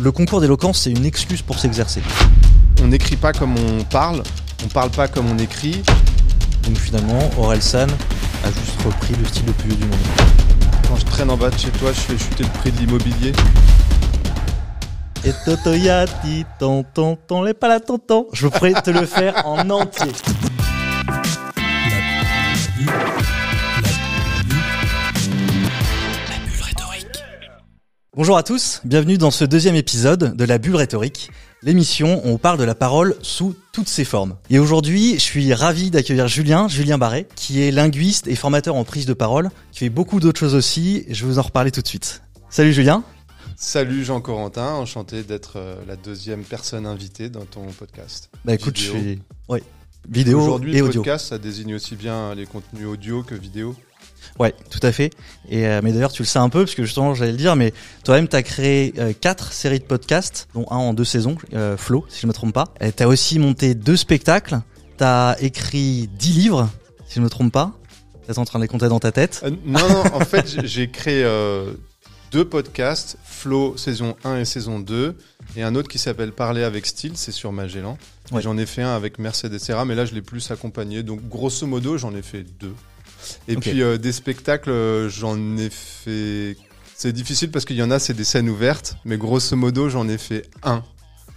Le concours d'éloquence, c'est une excuse pour s'exercer. On n'écrit pas comme on parle, on parle pas comme on écrit. Donc finalement, Aurel San a juste repris le style le plus vieux du monde. Quand je traîne en bas de chez toi, je fais chuter le prix de l'immobilier. Et Totoyati, tonton, ton les pas la tonton. Je pourrais te le faire en entier. Bonjour à tous, bienvenue dans ce deuxième épisode de la bulle rhétorique, l'émission où on parle de la parole sous toutes ses formes. Et aujourd'hui, je suis ravi d'accueillir Julien, Julien Barret, qui est linguiste et formateur en prise de parole, qui fait beaucoup d'autres choses aussi, je vais vous en reparler tout de suite. Salut Julien. Salut Jean-Corentin, enchanté d'être euh, la deuxième personne invitée dans ton podcast. Bah écoute, je suis... Ouais, vidéo Aujourd'hui, et le audio. podcast, ça désigne aussi bien les contenus audio que vidéo. Ouais, tout à fait. Et euh, mais d'ailleurs, tu le sais un peu parce que justement, j'allais le dire, mais toi-même, t'as créé euh, quatre séries de podcasts, dont un en deux saisons, euh, Flo, si je me trompe pas. T'as aussi monté deux spectacles. T'as écrit dix livres, si je me trompe pas. T'es en train de les compter dans ta tête. Euh, non, non, en fait, j'ai- créé euh, deux podcasts, Flow saison 1 et saison 2, et un autre qui s'appelle Parler avec style, c'est sur Magellan. Ouais. J'en ai fait un avec Mercedes Serra, mais là, je l'ai plus accompagné. Donc, grosso modo, j'en ai fait deux. Et puis, euh, des spectacles, euh, j'en ai fait... C'est difficile parce qu'il y en a, c'est des scènes ouvertes, mais grosso modo, j'en ai fait un.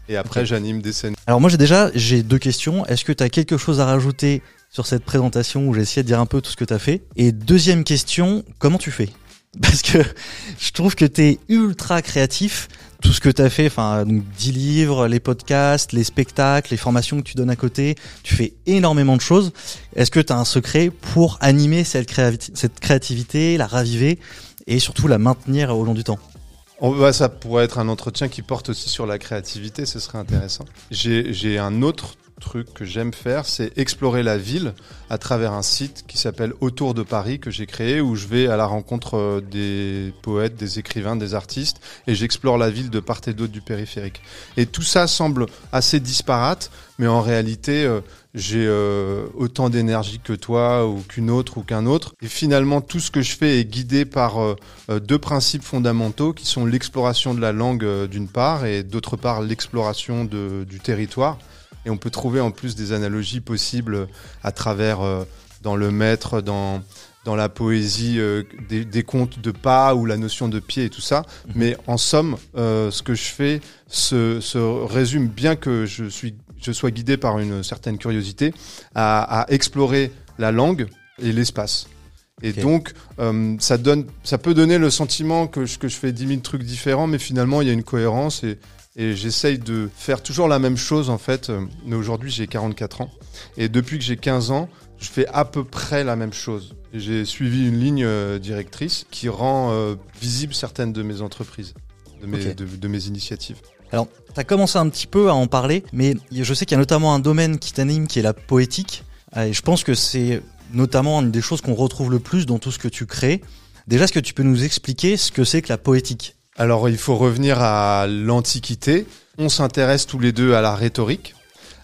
Et après, j'anime des scènes. Alors moi, j'ai déjà j'ai deux questions. Est-ce que t'as quelque chose à rajouter sur cette présentation où j'ai essayé de dire un peu tout ce que t'as fait? Et deuxième question, comment tu fais? Parce que je trouve que t'es ultra créatif. Tout ce que t'as fait, enfin, donc 10 livres, les podcasts, les spectacles, les formations que tu donnes à côté, tu fais énormément de choses. Est-ce que t'as un secret pour animer cette, créativité, la raviver et surtout la maintenir au long du temps? On, bah, ça pourrait être un entretien qui porte aussi sur la créativité, ce serait intéressant. J'ai un autre truc que j'aime faire, c'est explorer la ville à travers un site qui s'appelle Autour de Paris que j'ai créé où je vais à la rencontre euh, des poètes, des écrivains, des artistes et j'explore la ville de part et d'autre du périphérique. Et tout ça semble assez disparate, mais en réalité, euh, j'ai euh, autant d'énergie que toi ou qu'une autre ou qu'un autre. Et finalement, tout ce que je fais est guidé par deux principes fondamentaux qui sont l'exploration de la langue d'une part et d'autre part l'exploration du territoire. Et on peut trouver en plus des analogies possibles à travers euh, dans le maître, dans dans la poésie euh, des, des contes de pas ou la notion de pied et tout ça. Mhm. Mais en somme, euh, ce que je fais se, se résume bien que je suis je sois guidé par une certaine curiosité à, à explorer la langue et l'espace. Et donc, euh, ça donne, ça peut donner le sentiment que je, que je fais 10 000 trucs différents, mais finalement, il y a une cohérence et, et j'essaye de faire toujours la même chose, en fait. Mais aujourd'hui, j'ai 44 ans. Et depuis que j'ai 15 ans, je fais à peu près la même chose. J'ai suivi une ligne euh, directrice qui rend euh, visible certaines de mes entreprises, de mes, de, de mes initiatives. Alors, tu as commencé un petit peu à en parler, mais je sais qu'il y a notamment un domaine qui t'anime qui est la poétique. Euh, Et je pense que c'est notamment une des choses qu'on retrouve le plus dans tout ce que tu crées. Déjà, est-ce que tu peux nous expliquer ce que c'est que la poétique? Alors, il faut revenir à l'Antiquité. On s'intéresse tous les deux à la rhétorique,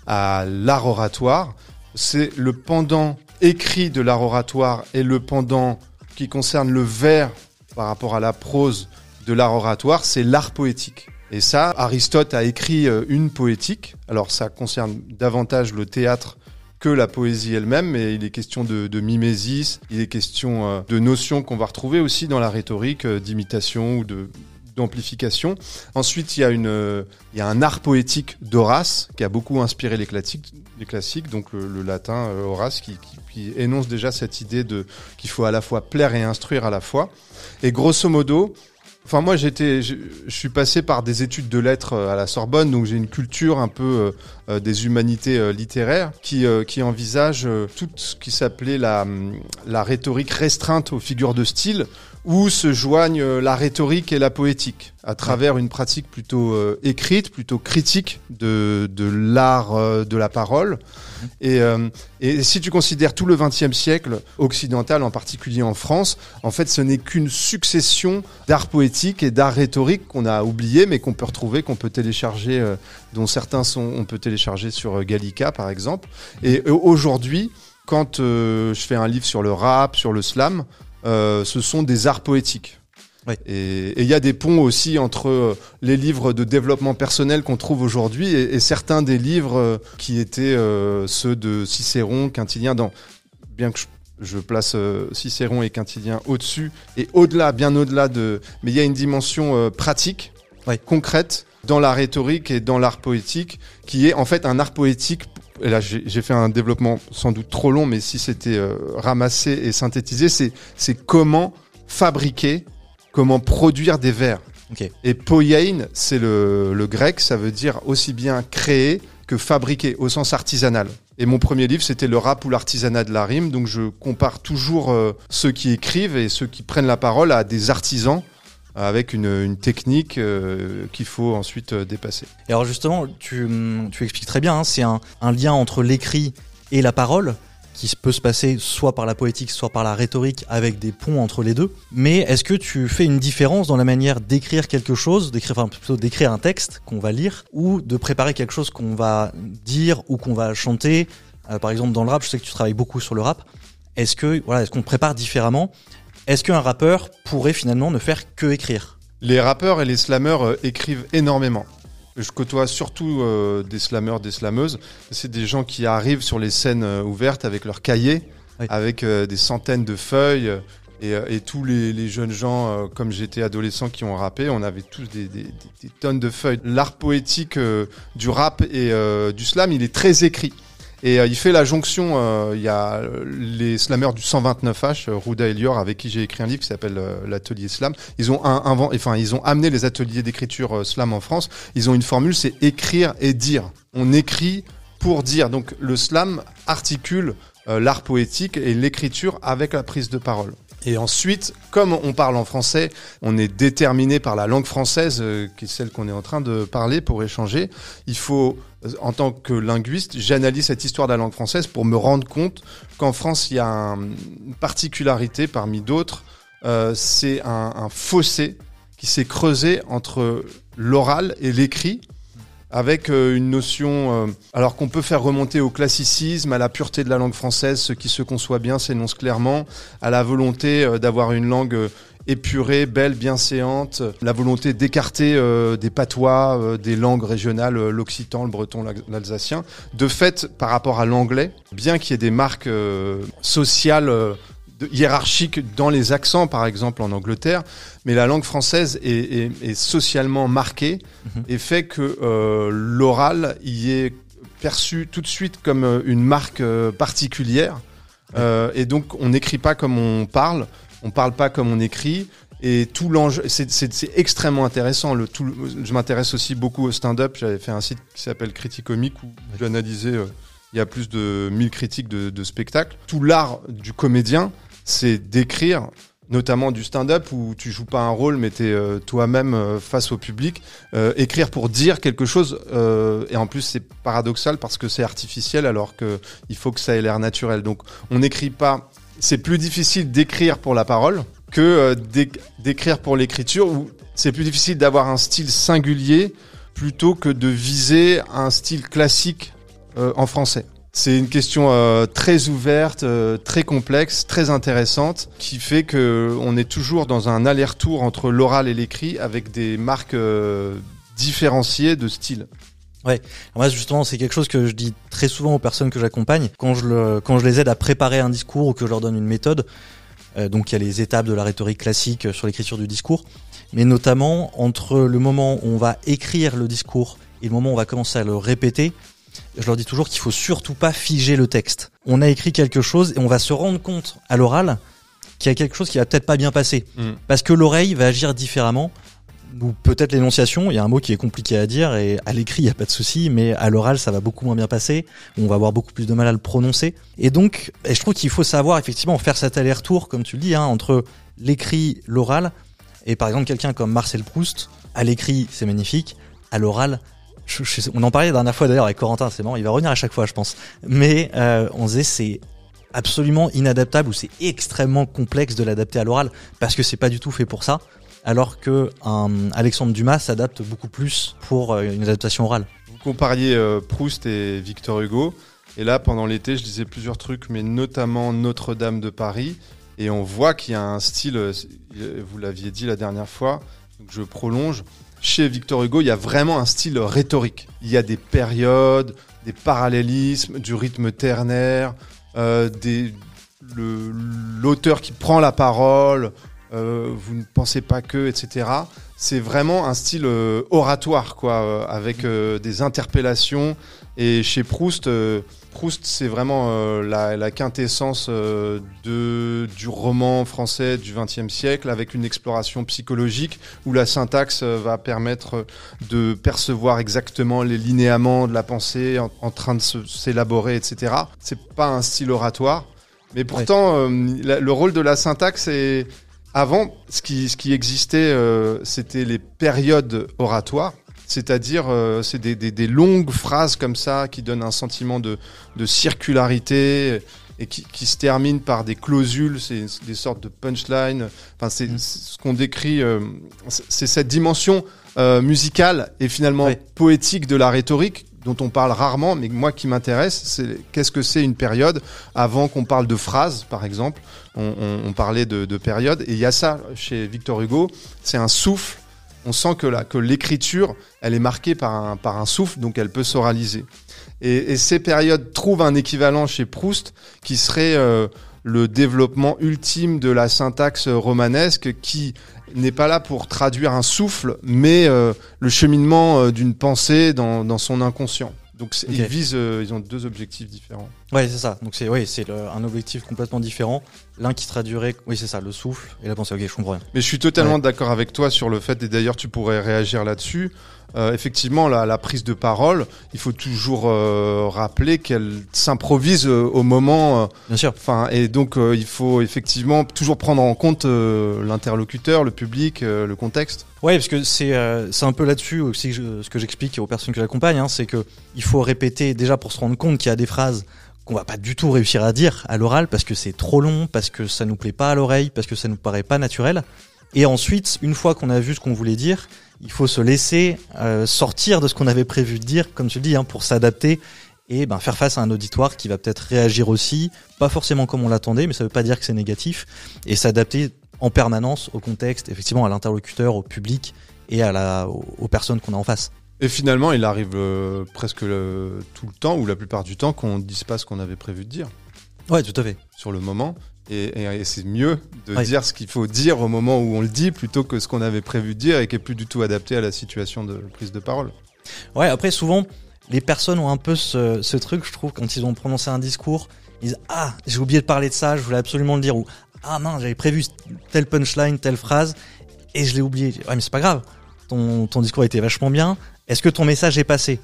à l'art oratoire. C'est le pendant écrit de l'art oratoire et le pendant qui concerne le vers par rapport à la prose de l'art oratoire, c'est l'art poétique. Et ça, Aristote a écrit euh, une poétique. Alors, ça concerne davantage le théâtre que la poésie elle-même, mais il est question de, de mimésis, il est question euh, de notions qu'on va retrouver aussi dans la rhétorique, euh, d'imitation ou de d'amplification. Ensuite, il y a une, il y a un art poétique d'Horace qui a beaucoup inspiré les classiques, les classiques donc le, latin euh, Horace qui, qui, énonce déjà cette idée de qu'il faut à la fois plaire et instruire à la fois. Et grosso modo, Enfin, moi, j'étais, je, suis passé par des études de lettres euh, à la Sorbonne, donc j'ai une culture un peu euh, des humanités littéraires qui, qui envisage tout ce qui s'appelait la, la rhétorique restreinte aux figures de style, où se joignent euh, la rhétorique et la poétique, à travers une pratique plutôt euh, écrite, plutôt critique de, de l'art euh, de la parole. Et, euh, et si tu considères tout le XXe siècle occidental, en particulier en France, en fait, ce n'est qu'une succession d'art poétique et d'art rhétorique qu'on a oublié, mais qu'on peut retrouver, qu'on peut télécharger, dont certains sont, on peut télécharger sur Gallica, par exemple. Et aujourd'hui, quand euh, je fais un livre sur le rap, sur le slam, ce sont des arts poétiques. Et il y a des ponts aussi entre euh, les livres de développement personnel qu'on trouve aujourd'hui et, et certains des livres euh, qui étaient euh, ceux de Cicéron, Quintilien, dans, bien que je, je place euh, Cicéron et Quintilien au-dessus et au-delà, bien au-delà de... Mais il y a une dimension euh, pratique, Ouais. concrète, dans la rhétorique et dans l'art poétique, qui est en fait un art poétique et là j'ai fait un développement sans doute trop long, mais si c'était euh, ramassé et synthétisé, c'est comment fabriquer, comment produire des vers. Ok. Et poiein, c'est le, le grec, ça veut dire aussi bien créer que fabriquer au sens artisanal. Et mon premier livre, c'était le rap ou l'artisanat de la rime, donc je compare toujours euh, ceux qui écrivent et ceux qui prennent la parole à des artisans avec une, technique euh, qu'il faut ensuite euh, dépasser. Et alors justement, tu, hum, expliques très bien, hein, c'est un, lien entre l'écrit et la parole qui peut se passer soit par la poétique, soit par la rhétorique, avec des ponts entre les deux. Mais est-ce que tu fais une différence dans la manière d'écrire quelque chose, d'écrire, plutôt d'écrire un texte qu'on va lire, ou de préparer quelque chose qu'on va dire ou qu'on va chanter? Euh, Par exemple, dans le rap, je sais que tu travailles beaucoup sur le rap. Est-ce que voilà, est-ce qu'on prépare différemment Est-ce qu'un rappeur pourrait finalement ne faire que écrire? Les rappeurs et les slammeurs euh, écrivent énormément. Je côtoie surtout euh, des slammeurs, des slameuses. C'est des gens qui arrivent sur les scènes euh, ouvertes avec leurs cahiers, Oui. avec euh, des centaines de feuilles. Et, et tous les, les jeunes gens, comme j'étais adolescent, qui ont rappé, on avait tous des, des- des- des tonnes de feuilles. L'art poétique du rap et du slam, il est très écrit. Et euh, il fait la jonction, euh, il y a euh, les slammeurs du 129H, euh, Rouda et Lior, avec qui j'ai écrit un livre qui s'appelle l'atelier slam. Ils ont un, enfin, ils ont amené les ateliers d'écriture slam en France. Ils ont une formule, c'est écrire et dire. On écrit pour dire. Donc le slam articule l'art poétique et l'écriture avec la prise de parole. Et ensuite, comme on parle en français, on est déterminé par la langue française, qui est celle qu'on est en train de parler pour échanger. Il faut, en tant que linguiste, j'analyse cette histoire de la langue française pour me rendre compte qu'en France, il y a un- une particularité parmi d'autres. Euh, c'est un, fossé qui s'est creusé entre l'oral et l'écrit avec euh, une notion, euh, alors qu'on peut faire remonter au classicisme, à la pureté de la langue française, ce qui se conçoit bien s'énonce clairement, à la volonté d'avoir une langue épurée, belle, bien séante, la volonté d'écarter euh, des patois, euh, des langues régionales, euh, l'occitan, le breton, l'al- l'alsacien. De fait, par rapport à l'anglais, bien qu'il y ait des marques sociales hiérarchiques dans les accents, par exemple en Angleterre, mais la langue française est, est- est socialement marquée Mhm. et fait que euh, l'oral y est perçu tout de suite comme une marque particulière. Euh, et donc on n'écrit pas comme on parle, on parle pas comme on écrit. Et tout l'enjeu, c'est- extrêmement intéressant. Le, tout, je m'intéresse aussi beaucoup au stand-up. J'avais fait un site qui s'appelle Criticomique où j'ai analysé. euh, il y a plus de 1000 critiques de, de spectacles. Tout l'art du comédien, c'est d'écrire, notamment du stand-up où tu joues pas un rôle, mais tu es toi-même euh, face au public. Euh, écrire pour dire quelque chose, euh, et en plus c'est paradoxal parce que c'est artificiel alors que il faut que ça ait l'air naturel. Donc on n'écrit pas. C'est plus difficile d'écrire pour la parole que euh, d'éc- d'écrire pour l'écriture. Ou c'est plus difficile d'avoir un style singulier plutôt que de viser un style classique euh, en français. C'est une question euh, très ouverte, très complexe, très intéressante, qui fait que on est toujours dans un aller-retour entre l'oral et l'écrit avec des marques différenciées de style. Moi, justement, c'est quelque chose que je dis très souvent aux personnes que j'accompagne quand je, le, quand je les aide à préparer un discours ou que je leur donne une méthode. Euh, donc, il y a les étapes de la rhétorique classique euh, sur l'écriture du discours, mais notamment entre le moment où on va écrire le discours et le moment où on va commencer à le répéter. Je leur dis toujours qu'il faut surtout pas figer le texte. On a écrit quelque chose et on va se rendre compte à l'oral qu'il y a quelque chose qui va peut-être pas bien passer parce que l'oreille va agir différemment ou peut-être l'énonciation, il y a un mot qui est compliqué à dire et à l'écrit il y a pas de souci, mais à l'oral ça va beaucoup moins bien passer, on va avoir beaucoup plus de mal à le prononcer. Et donc, je trouve qu'il faut savoir effectivement faire cet aller-retour, comme tu le dis, hein, entre l'écrit, l'oral, et par exemple quelqu'un comme Marcel Proust, à l'écrit c'est magnifique, à l'oral, on en parlait la dernière fois d'ailleurs avec Corentin, c'est marrant, il va revenir à chaque fois je pense, mais euh, on disait c'est absolument inadaptable ou c'est extrêmement complexe de l'adapter à l'oral parce que c'est pas du tout fait pour ça alors que un Alexandre Dumas s'adapte beaucoup plus pour euh, une adaptation orale. Vous compariez euh, Proust et Victor Hugo. Et là, pendant l'été, je lisais plusieurs trucs, mais notamment Notre-Dame de Paris. Et on voit qu'il y a un style, euh, vous l'aviez dit la dernière fois, donc je prolonge. Chez Victor Hugo, il y a vraiment un style rhétorique. Il y a des périodes, des parallélismes, du rythme ternaire, l'auteur qui prend la parole, vous ne pensez pas que, etc. C'est vraiment un style euh, oratoire, quoi, euh, avec des interpellations. Et chez Proust, Proust, c'est vraiment la, la, quintessence de, du roman français du XXe siècle, avec une exploration psychologique où la syntaxe va permettre de percevoir exactement les linéaments de la pensée en, en train de s'élaborer, etc. C'est pas un style oratoire. Mais pourtant, le rôle de la syntaxe est, avant, ce qui, ce qui existait, euh, c'était les périodes oratoires. C'est-à-dire, euh, c'est des, des, des, longues phrases comme ça qui donnent un sentiment de, de circularité et qui, qui, se terminent par des clausules, c'est des sortes de punchline. Enfin, c'est mm. ce qu'on décrit, euh, c'est cette dimension euh, musicale et finalement poétique de la rhétorique dont on parle rarement, mais moi qui m'intéresse, c'est qu'est-ce que c'est une période avant qu'on parle de phrases, par exemple. On parlait de, de période, et il y a ça chez Victor Hugo, c'est un souffle. On sent que, la, que l'écriture, elle est marquée par un, par un souffle, donc elle peut s'oraliser. Et, et, ces périodes trouvent un équivalent chez Proust, qui serait euh, le développement ultime de la syntaxe romanesque, qui n'est pas là pour traduire un souffle, mais euh, le cheminement euh, d'une pensée dans, dans, son inconscient. Donc okay. ils visent, euh, ils ont deux objectifs différents. Ouais, c'est ça. Donc c'est, c'est un objectif complètement différent. L'un qui traduirait, oui, c'est ça, le souffle et la pensée. Ok, je comprends rien. Mais je suis totalement ouais. d'accord avec toi sur le fait, et d'ailleurs tu pourrais réagir là-dessus. Euh, effectivement, la, la, prise de parole, il faut toujours euh, rappeler qu'elle s'improvise euh, au moment. Bien sûr. Enfin, et donc il faut effectivement toujours prendre en compte l'interlocuteur, le public, le contexte. Ouais, parce que c'est c'est un peu là-dessus aussi ce que j'explique aux personnes que j'accompagne, hein, c'est que il faut répéter déjà pour se rendre compte qu'il y a des phrases qu'on va pas du tout réussir à dire à l'oral parce que c'est trop long, parce que ça nous plaît pas à l'oreille, parce que ça nous paraît pas naturel. Et ensuite, une fois qu'on a vu ce qu'on voulait dire, il faut se laisser euh, sortir de ce qu'on avait prévu de dire, comme tu le dis, hein, pour s'adapter et ben, faire face à un auditoire qui va peut-être réagir aussi, pas forcément comme on l'attendait, mais ça veut pas dire que c'est négatif, et s'adapter en permanence au contexte, effectivement à l'interlocuteur, au public et à la, aux personnes qu'on a en face. Et finalement, il arrive euh, presque le, tout le temps, ou la plupart du temps, qu'on ne dise pas ce qu'on avait prévu de dire. Ouais, tout à fait. Sur le moment. Et, et, et c'est mieux de dire ce qu'il faut dire au moment où on le dit plutôt que ce qu'on avait prévu de dire et qui est plus du tout adapté à la situation de prise de parole. Ouais, après, souvent, les personnes ont un peu ce, ce truc, je trouve, quand ils ont prononcé un discours, ils disent Ah, j'ai oublié de parler de ça, je voulais absolument le dire. Ou Ah non, j'avais prévu telle punchline, telle phrase, et je l'ai oublié. Ouais, mais c'est pas grave. Ton, ton discours a été vachement bien. Est-ce que ton message est passé?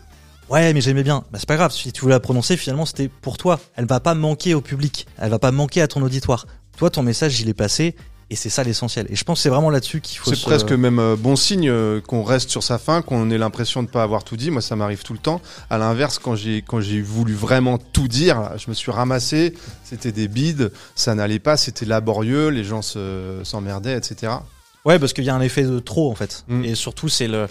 Ouais, mais j'aimais bien. Bah, c'est pas grave. Si tu voulais la prononcer, finalement, c'était pour toi. Elle va pas manquer au public. Elle va pas manquer à ton auditoire. Toi, ton message, il est passé. Et c'est ça l'essentiel. Et je pense que c'est vraiment là-dessus qu'il faut. C'est se... presque même euh, bon signe euh, qu'on reste sur sa fin, qu'on ait l'impression de pas avoir tout dit. Moi, ça m'arrive tout le temps. À l'inverse, quand j'ai quand j'ai voulu vraiment tout dire, je me suis ramassé. C'était des bides, ça n'allait pas, c'était laborieux, les gens se s'emmerdaient, etc. Ouais, parce qu'il y a un effet de trop en fait. Mm. Et surtout, c'est le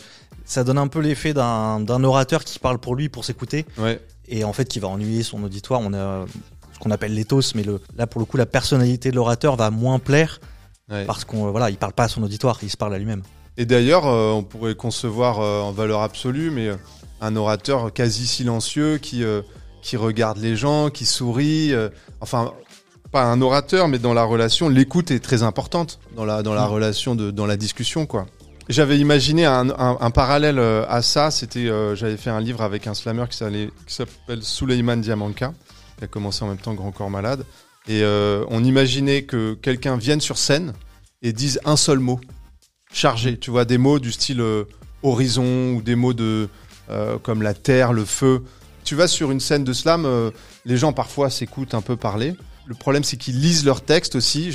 ça donne un peu l'effet d'un orateur qui parle pour lui, pour s'écouter, ouais. et en fait qui va ennuyer son auditoire. On a ce qu'on appelle l'éthos, mais le, là pour le coup la personnalité de l'orateur va moins plaire ouais. parce qu'on voilà, il parle pas à son auditoire, il se parle à lui-même. Et d'ailleurs, euh, on pourrait concevoir euh, en valeur absolue, mais euh, un orateur quasi silencieux qui euh, qui regarde les gens, qui sourit, euh, enfin pas un orateur, mais dans la relation, l'écoute est très importante dans la dans la mmh. relation de dans la discussion quoi. J'avais imaginé un, parallèle euh, à ça. C'était, euh, j'avais fait un livre avec un slammer qui s'appelle Suleiman Diamanka, qui a commencé en même temps Grand Corps Malade. Et euh, on imaginait que quelqu'un vienne sur scène et dise un seul mot, chargé. Tu vois, des mots du style horizon ou des mots de comme la terre, le feu. Tu vas sur une scène de slam, les gens parfois s'écoutent un peu parler. Le problème, c'est qu'ils lisent leur texte aussi.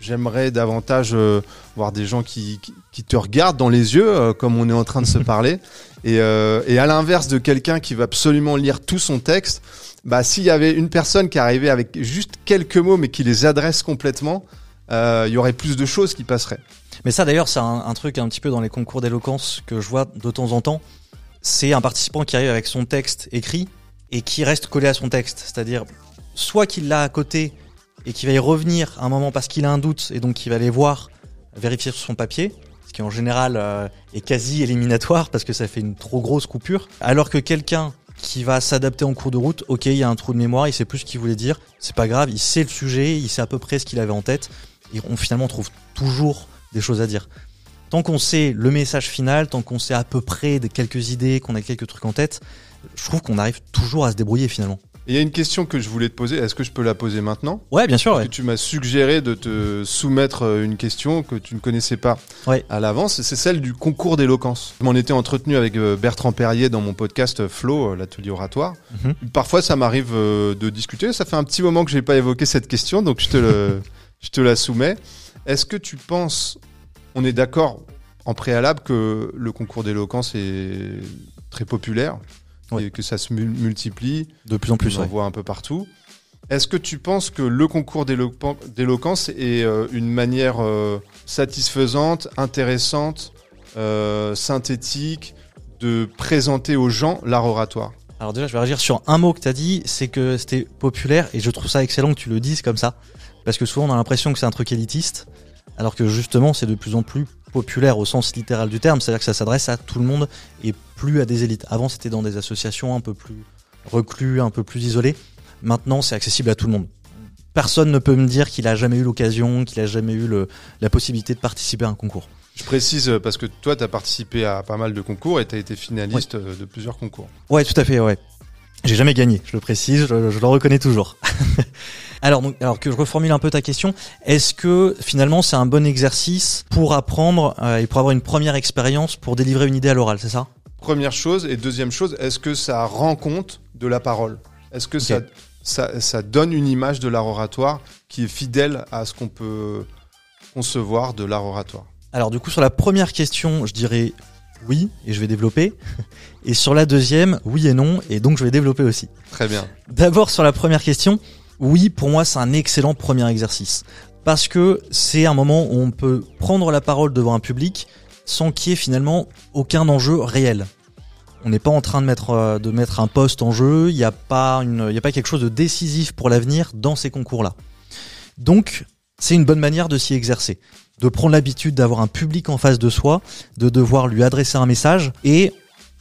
J'aimerais davantage euh, voir des gens qui, qui, qui, te regardent dans les yeux, euh, comme on est en train de se parler. Et, euh, et à l'inverse de quelqu'un qui va absolument lire tout son texte, bah, s'il y avait une personne qui arrivait avec juste quelques mots, mais qui les adresse complètement, il y aurait plus de choses qui passeraient. Mais ça, d'ailleurs, c'est un, un, truc un petit peu dans les concours d'éloquence que je vois de temps en temps. C'est un participant qui arrive avec son texte écrit et qui reste collé à son texte. C'est-à-dire, soit qu'il l'a à côté et qui va y revenir à un moment parce qu'il a un doute et donc qui va aller voir, vérifier sur son papier, ce qui en général euh, est quasi éliminatoire parce que ça fait une trop grosse coupure, alors que quelqu'un qui va s'adapter en cours de route, ok, il y a un trou de mémoire, il sait plus ce qu'il voulait dire, c'est pas grave, il sait le sujet, il sait à peu près ce qu'il avait en tête, et on finalement trouve toujours des choses à dire. Tant qu'on sait le message final, tant qu'on sait à peu près des quelques idées, qu'on a quelques trucs en tête, je trouve qu'on arrive toujours à se débrouiller finalement. Il y a une question que je voulais te poser. Est-ce que je peux la poser maintenant? Ouais, bien sûr. Ouais. tu m'as suggéré de te soumettre euh, une question que tu ne connaissais pas ouais. à l'avance. C'est celle du concours d'éloquence. Je m'en étais entretenu avec euh, Bertrand Perrier dans mon podcast Flow, l'atelier oratoire. Mm -hmm. Parfois, ça m'arrive euh, de discuter. Ça fait un petit moment que je n'ai pas évoqué cette question, donc je te, le, je te la soumets. Est-ce que tu penses, on est d'accord en préalable que le concours d'éloquence est très populaire? Oui. et que ça se multiplie. De plus en plus, on en ouais. voit un peu partout. Est-ce que tu penses que le concours d'éloquence est euh, une manière euh, satisfaisante, intéressante, euh, synthétique de présenter aux gens l'art oratoire? Alors déjà, je vais réagir sur un mot que tu as dit, c'est que c'était populaire et je trouve ça excellent que tu le dises comme ça. Parce que souvent on a l'impression que c'est un truc élitiste, alors que justement c'est de plus en plus populaire au sens littéral du terme, c'est-à-dire que ça s'adresse à tout le monde et plus à des élites. Avant, c'était dans des associations un peu plus reclus, un peu plus isolées. Maintenant, c'est accessible à tout le monde. Personne ne peut me dire qu'il a jamais eu l'occasion, qu'il a jamais eu le, la possibilité de participer à un concours. Je précise parce que toi, tu as participé à pas mal de concours et tu as été finaliste ouais. de plusieurs concours. Ouais, tout à fait, ouais. J'ai jamais gagné, je le précise, je, je le reconnais toujours. alors, donc, alors que je reformule un peu ta question, est-ce que finalement c'est un bon exercice pour apprendre euh, et pour avoir une première expérience pour délivrer une idée à l'oral, c'est ça? Première chose et deuxième chose, est-ce que ça rend compte de la parole? Est-ce que okay. ça, ça, ça donne une image de l'art oratoire qui est fidèle à ce qu'on peut concevoir de l'art oratoire? Alors du coup sur la première question, je dirais oui, et je vais développer. Et sur la deuxième, oui et non, et donc je vais développer aussi. Très bien. D'abord sur la première question, oui, pour moi c'est un excellent premier exercice. Parce que c'est un moment où on peut prendre la parole devant un public sans qu'il y ait finalement aucun enjeu réel. On n'est pas en train de mettre, de mettre un poste en jeu, il n'y a, pas une, a pas quelque chose de décisif pour l'avenir dans ces concours-là. Donc, c'est une bonne manière de s'y exercer de prendre l'habitude d'avoir un public en face de soi, de devoir lui adresser un message et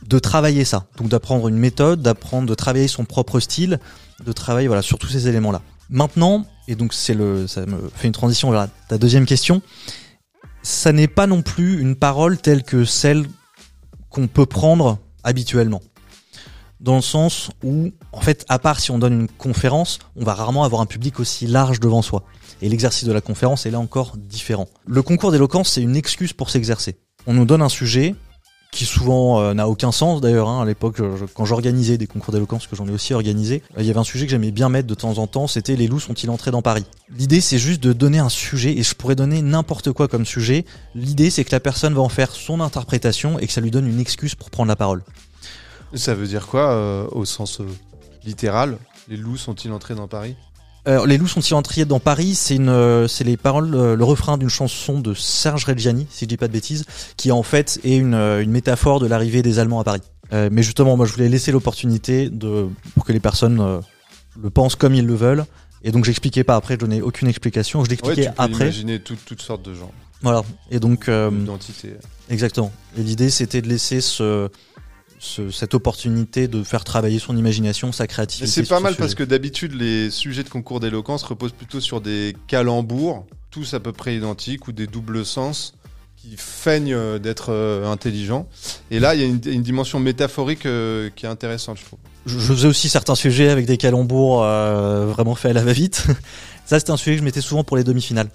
de travailler ça. Donc d'apprendre une méthode, d'apprendre de travailler son propre style, de travailler voilà sur tous ces éléments-là. Maintenant, et donc c'est le, ça me fait une transition vers ta deuxième question. Ça n'est pas non plus une parole telle que celle qu'on peut prendre habituellement. Dans le sens où, en fait, à part si on donne une conférence, on va rarement avoir un public aussi large devant soi. Et l'exercice de la conférence est là encore différent. Le concours d'éloquence, c'est une excuse pour s'exercer. On nous donne un sujet qui souvent euh, n'a aucun sens d'ailleurs. Hein, à l'époque, je, quand j'organisais des concours d'éloquence, que j'en ai aussi organisé, euh, il y avait un sujet que j'aimais bien mettre de temps en temps, c'était les loups sont-ils entrés dans Paris? L'idée, c'est juste de donner un sujet, et je pourrais donner n'importe quoi comme sujet. L'idée, c'est que la personne va en faire son interprétation et que ça lui donne une excuse pour prendre la parole. Ça veut dire quoi euh, au sens littéral Les loups sont-ils entrés dans Paris? Euh, les loups sont-ils entrés dans Paris C'est une, euh, c'est les paroles, euh, le refrain d'une chanson de Serge Reggiani, si je dis pas de bêtises, qui en fait est une, une métaphore de l'arrivée des Allemands à Paris. mais justement, moi, je voulais laisser l'opportunité de pour que les personnes le pensent comme ils le veulent. Et donc, j'expliquais pas après, je donnais aucune explication. Je l'expliquais ouais, tu peux après. Imaginer tout, toutes sortes de gens. Voilà. Et donc, identité. Exactement. Et l'idée, c'était de laisser ce ce, cette opportunité de faire travailler son imagination, sa créativité. C'est pas mal parce que d'habitude les sujets de concours d'éloquence reposent plutôt sur des calembours, tous à peu près identiques ou des doubles sens qui feignent d'être intelligents. Et là, il y a une, une dimension métaphorique euh, qui est intéressante, je trouve. Je, je, faisais aussi certains sujets avec des calembours euh, vraiment faits à la va-vite. Ça, c'était un sujet que je mettais souvent pour les demi-finales.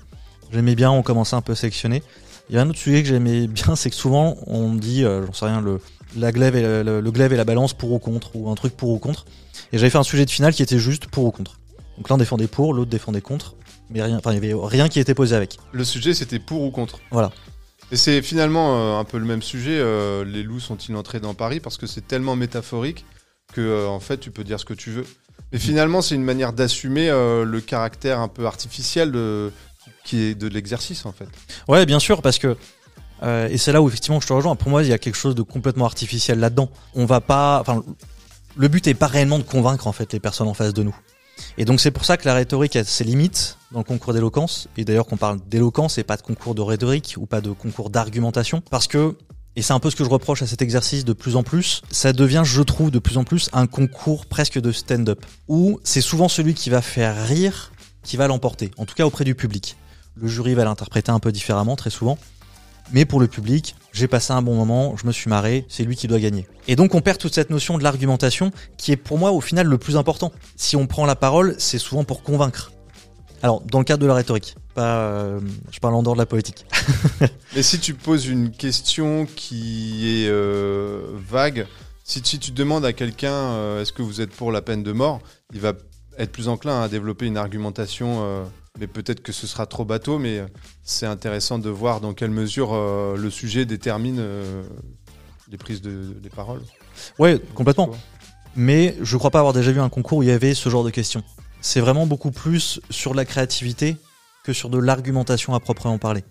J'aimais bien, on commençait un peu à sélectionner. Il y a un autre sujet que j'aimais bien, c'est que souvent on dit, euh, j'en sais rien, le, la glaive et le, le, le, glaive et la balance pour ou contre, ou un truc pour ou contre. Et j'avais fait un sujet de finale qui était juste pour ou contre. Donc l'un défendait pour, l'autre défendait contre, mais rien, enfin il y avait rien qui était posé avec. Le sujet c'était pour ou contre. Voilà. Et c'est finalement euh, un peu le même sujet. Euh, les loups sont-ils entrés dans Paris? Parce que c'est tellement métaphorique que euh, en fait tu peux dire ce que tu veux. Mais finalement c'est une manière d'assumer le caractère un peu artificiel de, qui est de l'exercice en fait. Ouais, bien sûr, parce que euh, et c'est là où effectivement je te rejoins. Pour moi, il y a quelque chose de complètement artificiel là-dedans. On va pas, enfin, le but est pas réellement de convaincre en fait les personnes en face de nous. Et donc c'est pour ça que la rhétorique a ses limites dans le concours d'éloquence. Et d'ailleurs qu'on parle d'éloquence et pas de concours de rhétorique ou pas de concours d'argumentation. Parce que, et c'est un peu ce que je reproche à cet exercice de plus en plus, ça devient, je trouve, de plus en plus un concours presque de stand-up. Où c'est souvent celui qui va faire rire qui va l'emporter. En tout cas auprès du public. Le jury va l'interpréter un peu différemment très souvent. Mais pour le public, j'ai passé un bon moment, je me suis marré, c'est lui qui doit gagner. Et donc on perd toute cette notion de l'argumentation qui est pour moi au final le plus important. Si on prend la parole, c'est souvent pour convaincre. Alors dans le cadre de la rhétorique, pas, euh, je parle en dehors de la politique. Mais si tu poses une question qui est euh, vague, si, tu demandes à quelqu'un euh, est-ce que vous êtes pour la peine de mort, il va être plus enclin à développer une argumentation mais peut-être que ce sera trop bateau, mais c'est intéressant de voir dans quelle mesure euh, le sujet détermine euh, les prises de les paroles. Ouais, complètement. Mais je crois pas avoir déjà vu un concours où il y avait ce genre de questions. C'est vraiment beaucoup plus sur la créativité que sur de l'argumentation à proprement parler.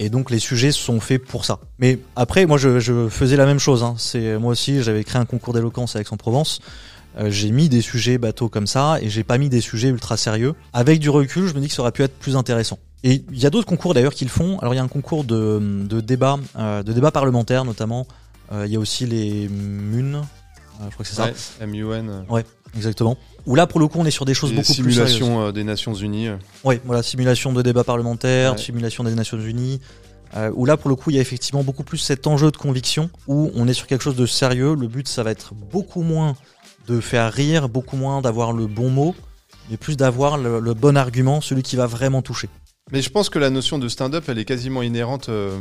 Et donc les sujets sont faits pour ça. Mais après, moi je, je faisais la même chose. Hein. C'est moi aussi, j'avais créé un concours d'éloquence avec Aix-en-Provence. Euh, j'ai mis des sujets bateaux comme ça et j'ai pas mis des sujets ultra sérieux. Avec du recul, je me dis que ça aurait pu être plus intéressant. Et il y a d'autres concours d'ailleurs qui le font. Alors il y a un concours de, de débat, euh, de débat parlementaire notamment. Euh, Il y a aussi les MUN, je crois que c'est ça. Ouais, MUN. Ouais, exactement. Où là pour le coup on est sur des choses Les beaucoup plus sérieuses. simulations euh, des Nations Unies. Oui, voilà, simulation de débat parlementaire, Ouais. simulation des Nations Unies. Euh, où là, pour le coup, il y a effectivement beaucoup plus cet enjeu de conviction, où on est sur quelque chose de sérieux. Le but, ça va être beaucoup moins de faire rire, beaucoup moins d'avoir le bon mot, mais plus d'avoir le, le bon argument, celui qui va vraiment toucher. Mais je pense que la notion de stand-up, elle est quasiment inhérente. euh,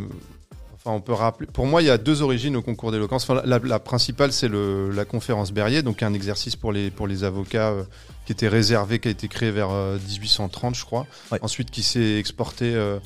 enfin, on peut rappeler. Pour moi, il y a deux origines au concours d'éloquence. Enfin, la, la principale, c'est la conférence Berrier, donc un exercice pour les, pour les avocats euh, qui était réservé, qui a été créé vers euh, 1830, je crois. Ouais. Ensuite, qui s'est exporté euh,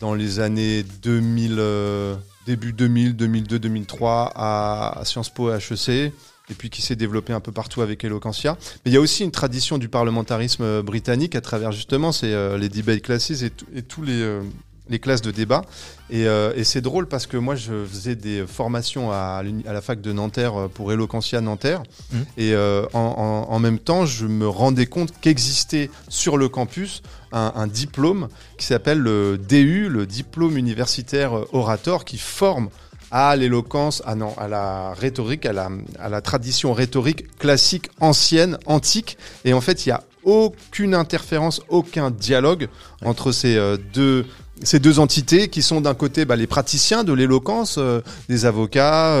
dans les années 2000, euh, début 2000, 2002, 2003 à, à Sciences Po et HEC. Et puis qui s'est développé un peu partout avec Eloquentia. Mais il y a aussi une tradition du parlementarisme euh, britannique à travers justement c'est euh, les debate classes et, et tous les, euh, les classes de débat. Et, euh, et c'est drôle parce que moi je faisais des formations à, la fac de Nanterre pour Eloquentia Nanterre. Mhm. Et en, en- en même temps, je me rendais compte qu'existait sur le campus un, un diplôme qui s'appelle le DU, le diplôme universitaire orator, qui forme à l'éloquence, ah non, à la rhétorique, à la, à la tradition rhétorique classique, ancienne, antique. Et en fait, il y a aucune interférence, aucun dialogue entre ces euh, deux ces deux entités qui sont d'un côté bah, les praticiens de l'éloquence, euh, des avocats,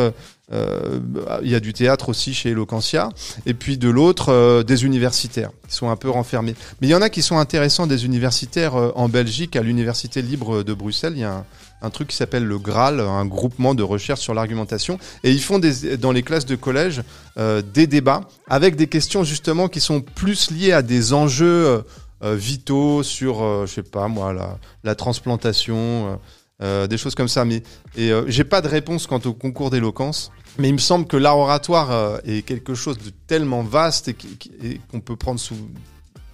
euh, il y a du théâtre aussi chez Eloquentia, et puis de l'autre des universitaires qui sont un peu renfermés. Mais il y en a qui sont intéressants des universitaires en Belgique, à l'université libre de Bruxelles, il y a un, un truc qui s'appelle le GRAL, un groupement de recherche sur l'argumentation, et ils font des, dans les classes de collège euh, des débats avec des questions justement qui sont plus liées à des enjeux euh, euh, vitaux sur, euh, je sais pas moi, la, la transplantation, des choses comme ça. Mais et j'ai pas de réponse quant au concours d'éloquence. Mais il me semble que l'art oratoire est quelque chose de tellement vaste et qu'on peut prendre sous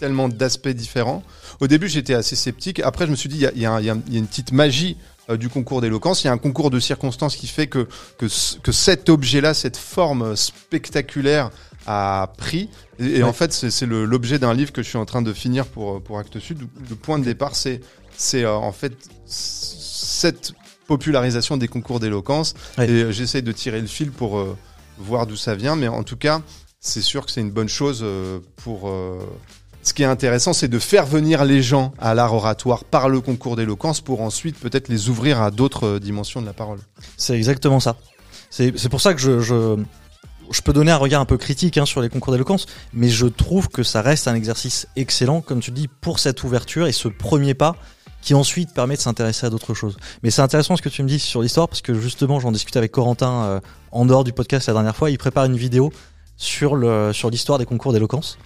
tellement d'aspects différents. Au début, j'étais assez sceptique. Après, je me suis dit, il y a, une petite magie du concours d'éloquence. Il y a un concours de circonstances qui fait que, que, ce- que cet objet-là, cette forme spectaculaire a pris. Et, et Ouais. en fait, c'est l'objet d'un livre que je suis en train de finir pour, pour Actes Sud. Le point de départ, c'est c'est euh, en fait cette popularisation des concours d'éloquence. Ouais. Et euh, j'essaye de tirer le fil pour euh, voir d'où ça vient. Mais en tout cas, c'est sûr que c'est une bonne chose euh, pour... ce qui est intéressant, c'est de faire venir les gens à l'art oratoire par le concours d'éloquence pour ensuite peut-être les ouvrir à d'autres euh, dimensions de la parole. C'est exactement ça. C'est pour ça que je, je, je peux donner un regard un peu critique hein, sur les concours d'éloquence, mais je trouve que ça reste un exercice excellent, comme tu dis, pour cette ouverture et ce premier pas qui ensuite permet de s'intéresser à d'autres choses. Mais c'est intéressant ce que tu me dis sur l'histoire, parce que justement, j'en discutais avec Corentin euh, en dehors du podcast la dernière fois. Il prépare une vidéo sur le sur l'histoire des concours d'éloquence.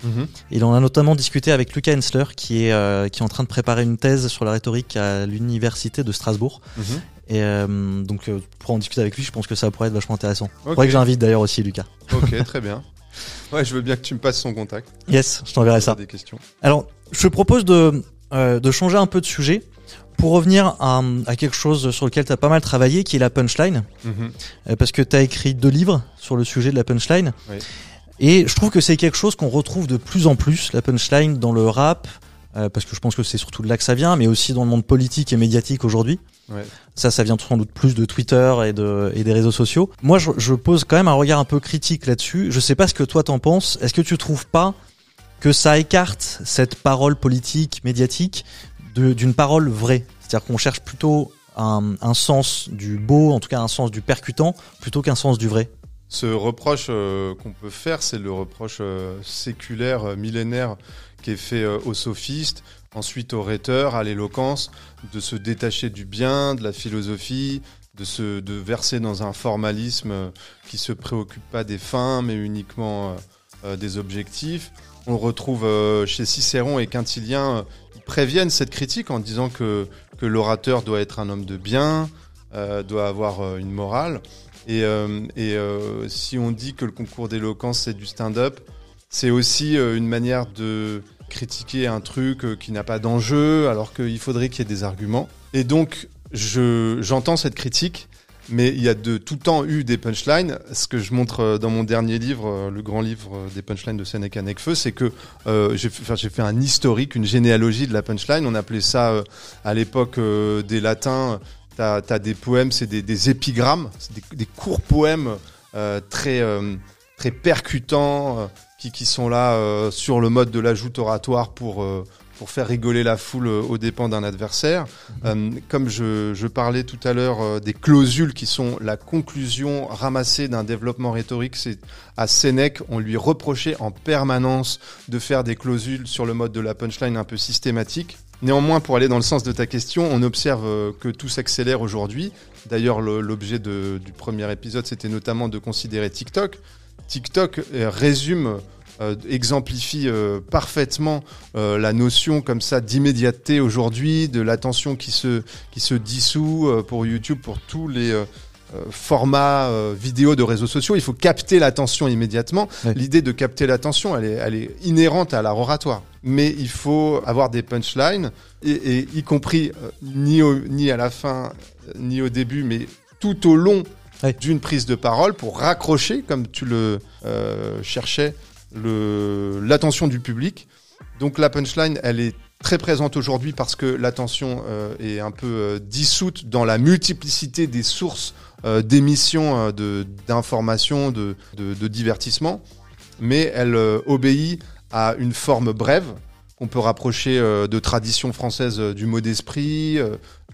Il en a notamment discuté avec Lucas Hensler, qui est, euh, qui est en train de préparer une thèse sur la rhétorique à l'université de Strasbourg. Mhm. Et euh, donc, euh, pour en discuter avec lui, je pense que ça pourrait être vachement intéressant. Ok. Faudrait que j'invite d'ailleurs aussi Lucas. Ok, très bien. Ouais, je veux bien que tu me passes son contact. Yes, je t'enverrai ça. Des questions. Alors, je te propose de, euh, de changer un peu de sujet pour revenir à, à quelque chose sur lequel tu as pas mal travaillé, qui est la punchline. Mhm. Euh, parce que tu as écrit deux livres sur le sujet de la punchline. Oui. Et je trouve que c'est quelque chose qu'on retrouve de plus en plus, la punchline, dans le rap, euh, parce que je pense que c'est surtout de là que ça vient, mais aussi dans le monde politique et médiatique aujourd'hui. Ouais. Ça, ça vient sans doute plus de Twitter et, de, et des réseaux sociaux. Moi, je, je pose quand même un regard un peu critique là-dessus. Je sais pas ce que toi t'en penses. Est-ce que tu trouves pas que ça écarte cette parole politique, médiatique, d'une parole vraie C'est-à-dire qu'on cherche plutôt un, sens du beau, en tout cas un sens du percutant, plutôt qu'un sens du vrai. Ce reproche euh, qu'on peut faire, c'est le reproche euh, séculaire, euh, millénaire, qui est fait aux sophistes, ensuite aux rhéteurs, à l'éloquence, de se détacher du bien, de la philosophie, de se de verser dans un formalisme qui se préoccupe pas des fins, mais uniquement des objectifs. On retrouve chez Cicéron et Quintilien, préviennent cette critique en disant que, que l'orateur doit être un homme de bien, euh, doit avoir euh, une morale. Et, euh, si on dit que le concours d'éloquence c'est du stand-up, c'est aussi une manière de critiquer un truc qui n'a pas d'enjeu, alors qu'il faudrait qu'il y ait des arguments. Et donc, je, j'entends cette critique, mais il y a de tout temps eu des punchlines. Ce que je montre euh, dans mon dernier livre, euh, le grand livre euh, des punchlines de Sénéca Necfeu, c'est que j'ai fait, un historique, une généalogie de la punchline. On appelait ça à l'époque des latins. T'as as des poèmes, c'est des, épigrammes, des, courts poèmes très très percutants qui, qui sont là sur le mode de l'ajout oratoire pour pour faire rigoler la foule euh, aux dépens d'un adversaire. Euh, comme je, je parlais tout à l'heure euh, des clausules qui sont la conclusion ramassée d'un développement rhétorique, c'est à Sénèque, on lui reprochait en permanence de faire des clausules sur le mode de la punchline un peu systématique. Néanmoins, pour aller dans le sens de ta question, on observe que tout s'accélère aujourd'hui. D'ailleurs, le- l'objet du premier épisode, c'était notamment de considérer TikTok. TikTok résume, exemplifie euh, parfaitement euh, la notion comme ça d'immédiateté aujourd'hui, de l'attention qui se, qui se dissout euh, pour YouTube, pour tous les euh, euh, formats euh, vidéo de réseaux sociaux. Il faut capter l'attention immédiatement. L'idée de capter l'attention, elle est, elle est inhérente à l'art oratoire. Mais il faut avoir des punchlines, et, et y compris euh, ni, au, ni à la fin, euh, ni au début, mais tout au long d'une prise de parole pour raccrocher, comme tu le euh, cherchais, l'attention du public. Donc la punchline, elle est très présente aujourd'hui parce que l'attention euh, est un peu euh, dissoute dans la multiplicité des sources euh, d'émissions euh, de- d'informations, de, de, de divertissement, mais elle obéit à une forme brève qu'on peut rapprocher de tradition française du mot d'esprit,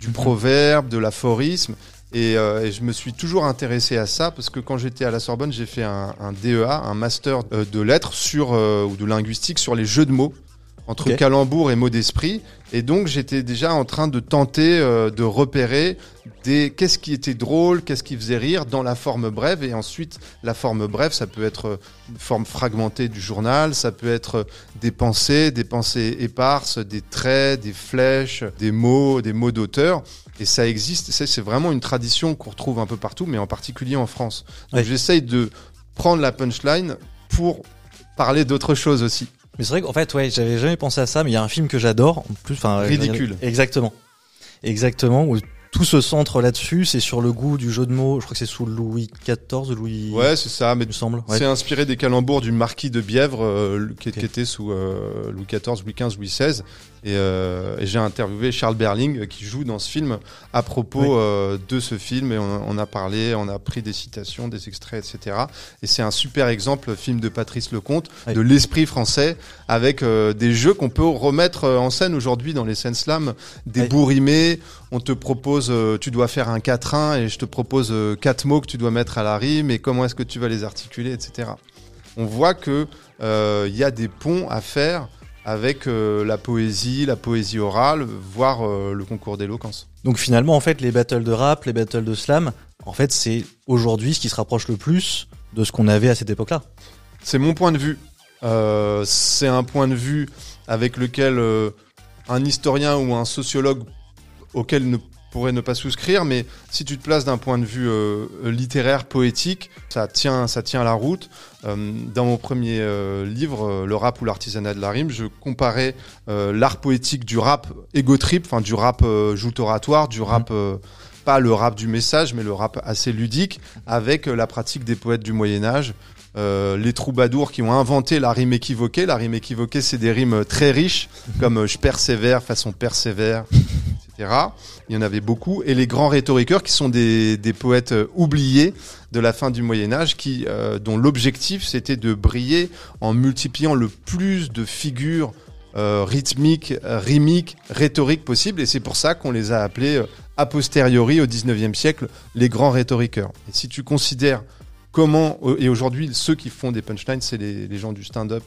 du proverbe, de l'aphorisme. Et, euh, et je me suis toujours intéressé à ça parce que quand j'étais à la Sorbonne, j'ai fait un, un DEA, un master euh, de lettres sur euh, ou de linguistique sur les jeux de mots entre Ok. calembour et mot d'esprit. Et donc j'étais déjà en train de tenter euh, de repérer des qu'est-ce qui était drôle, qu'est-ce qui faisait rire dans la forme brève. Et ensuite, la forme brève, ça peut être une forme fragmentée du journal, ça peut être des pensées, des pensées éparses, des traits, des flèches, des mots, des mots d'auteur. Et ça existe, c'est vraiment une tradition qu'on retrouve un peu partout, mais en particulier en France. Donc Ouais. j'essaye de prendre la punchline pour parler d'autre chose aussi. Mais c'est vrai qu'en fait, ouais, j'avais jamais pensé à ça, mais il y a un film que j'adore, en plus, enfin, Ridicule. Exactement. Exactement, où tout se centre là-dessus, c'est sur le goût du jeu de mots, je crois que c'est sous Louis XIV, Louis, Ouais, c'est ça, mais il me semble. Ouais. C'est inspiré des calembours du marquis de Bièvre, euh, qui, était sous euh, Louis XIV, Louis XV, Louis XVI. Et, euh, et j'ai interviewé Charles Berling, qui joue dans ce film, à propos Oui. de ce film. Et on, on a parlé, on a pris des citations, des extraits, etc. Et c'est un super exemple, film de Patrice Lecomte, Oui. de l'esprit français, avec des jeux qu'on peut remettre en scène aujourd'hui dans les scènes slam, des Oui. bourrimés. On te propose, euh, tu dois faire un quatrain, et je te propose euh, quatre mots que tu dois mettre à la rime, et comment est-ce que tu vas les articuler, etc. On voit que euh, il y a des ponts à faire avec euh, la poésie, la poésie orale, voire euh, le concours d'éloquence. Donc finalement, en fait, les battles de rap, les battles de slam, en fait, c'est aujourd'hui ce qui se rapproche le plus de ce qu'on avait à cette époque-là. C'est mon point de vue. Euh, c'est un point de vue avec lequel euh, un historien ou un sociologue auquel ne pourrait ne pas souscrire, mais si tu te places d'un point de vue euh, littéraire, poétique, ça tient, ça tient la route. Euh, dans mon premier euh, livre, Le rap ou l'artisanat de la rime, je comparais l'art poétique du rap ego trip, enfin du rap joute oratoire, du rap euh, pas le rap du message, mais le rap assez ludique, avec la pratique des poètes du Moyen Âge, euh, les troubadours qui ont inventé la rime équivoquée. La rime équivoquée, c'est des rimes très riches, comme euh, je persévère façon persévère, etc. Il y en avait beaucoup. Et les grands rhétoriqueurs, qui sont des, des poètes euh, oubliés de la fin du Moyen Âge, dont l'objectif c'était de briller en multipliant le plus de figures rythmiques, rimiques, rhétoriques possibles. Et c'est pour ça qu'on les a appelés a posteriori au 19e siècle les grands rhétoriqueurs. Et si tu considères comment, euh, et aujourd'hui ceux qui font des punchlines, c'est les, les gens du stand-up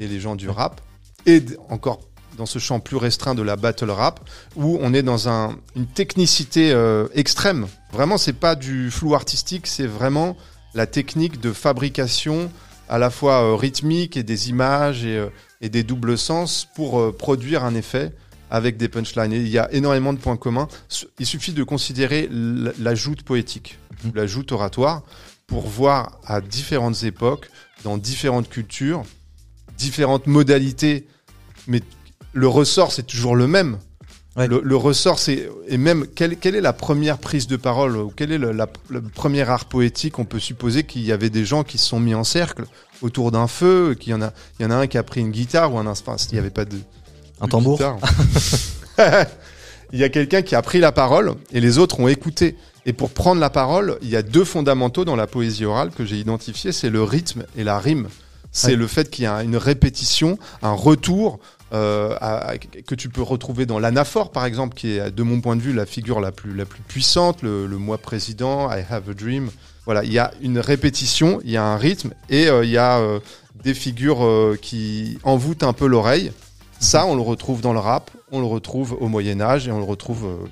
et les gens du rap, et encore dans ce champ plus restreint de la battle rap, où on est dans un, une technicité euh, extrême. Vraiment, c'est pas du flou artistique, c'est vraiment la technique de fabrication à la fois euh, rythmique et des images et, euh, et des doubles sens pour produire un effet avec des punchlines. Et il y a énormément de points communs. Il suffit de considérer la joute poétique, Mhm. la joute oratoire, pour voir à différentes époques, dans différentes cultures, différentes modalités, mais le ressort, c'est toujours le même. Ouais. Le, le ressort, c'est et même quelle, quelle est la première prise de parole ou quel est le, la- le premier art poétique On peut supposer qu'il y avait des gens qui se sont mis en cercle autour d'un feu, qu'il y en a, il y en a un qui a pris une guitare ou un instrument. Il n'y avait pas de Un de tambour. il y a quelqu'un qui a pris la parole et les autres ont écouté. Et pour prendre la parole, il y a deux fondamentaux dans la poésie orale que j'ai identifiés, c'est le rythme et la rime. C'est Ouais. le fait qu'il y a une répétition, un retour euh, à- à- que tu peux retrouver dans l'anaphore, par exemple, qui est, de mon point de vue, la figure la plus, la plus puissante, le, le moi président, I have a dream. Voilà, il y a une répétition, il y a un rythme et euh, il y a euh, des figures qui envoûtent un peu l'oreille. Ça, on le retrouve dans le rap, on le retrouve au Moyen Âge et on le retrouve euh,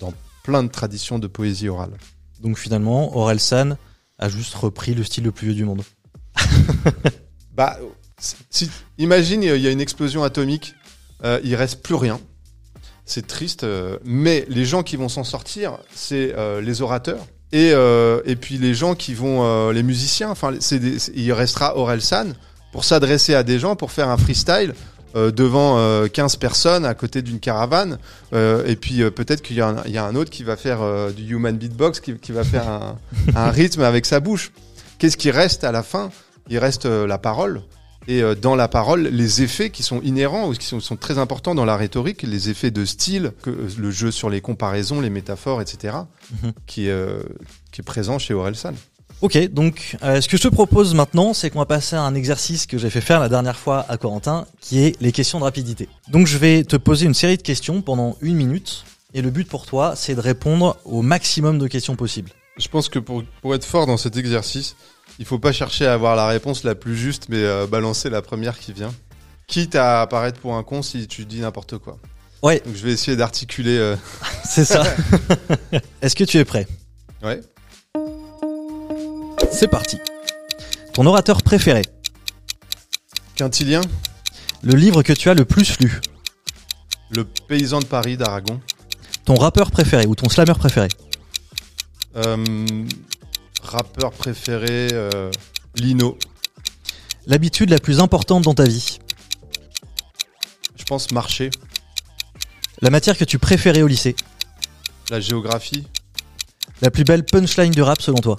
dans plein de traditions de poésie orale. Donc finalement, Aurel San a juste repris le style le plus vieux du monde. Bah, si, imagine, il y a une explosion atomique, euh, il reste plus rien. C'est triste, euh, mais les gens qui vont s'en sortir, c'est euh, les orateurs et, et puis les gens qui vont, les musiciens. Enfin, il restera Aurel San pour s'adresser à des gens, pour faire un freestyle. Euh, devant euh, 15 personnes à côté d'une caravane euh, et puis euh, peut-être qu'il y, a un- il y a un autre qui va faire euh, du human beatbox qui, qui va faire un, un rythme avec sa bouche qu'est-ce qui reste à la fin? Il reste euh, la parole et euh, dans la parole, les effets qui sont inhérents ou qui sont, sont très importants dans la rhétorique, les effets de style, que, le jeu sur les comparaisons, les métaphores, etc., Mhm. qui, est, euh, qui est présent chez Orelsan. Ok, donc euh, ce que je te propose maintenant, c'est qu'on va passer à un exercice que j'ai fait faire la dernière fois à Corentin, qui est les questions de rapidité. Donc je vais te poser une série de questions pendant une minute, et le but pour toi, c'est de répondre au maximum de questions possibles. Je pense que pour, pour être fort dans cet exercice, il faut pas chercher à avoir la réponse la plus juste, mais euh, balancer la première qui vient. Quitte à apparaître pour un con si tu dis n'importe quoi. Ouais. Donc je vais essayer d'articuler. euh, C'est ça. Est-ce que tu es prêt? Ouais. C'est parti. Ton orateur préféré, Quintilien, le livre que tu as le plus lu, le paysan de Paris d'Aragon. ton rappeur préféré ou ton slammer préféré, Euh, rappeur préféré, euh, Lino. l'habitude la plus importante dans ta vie, Je pense marché, la matière que tu préférais au lycée, la géographie, la plus belle punchline du rap selon toi.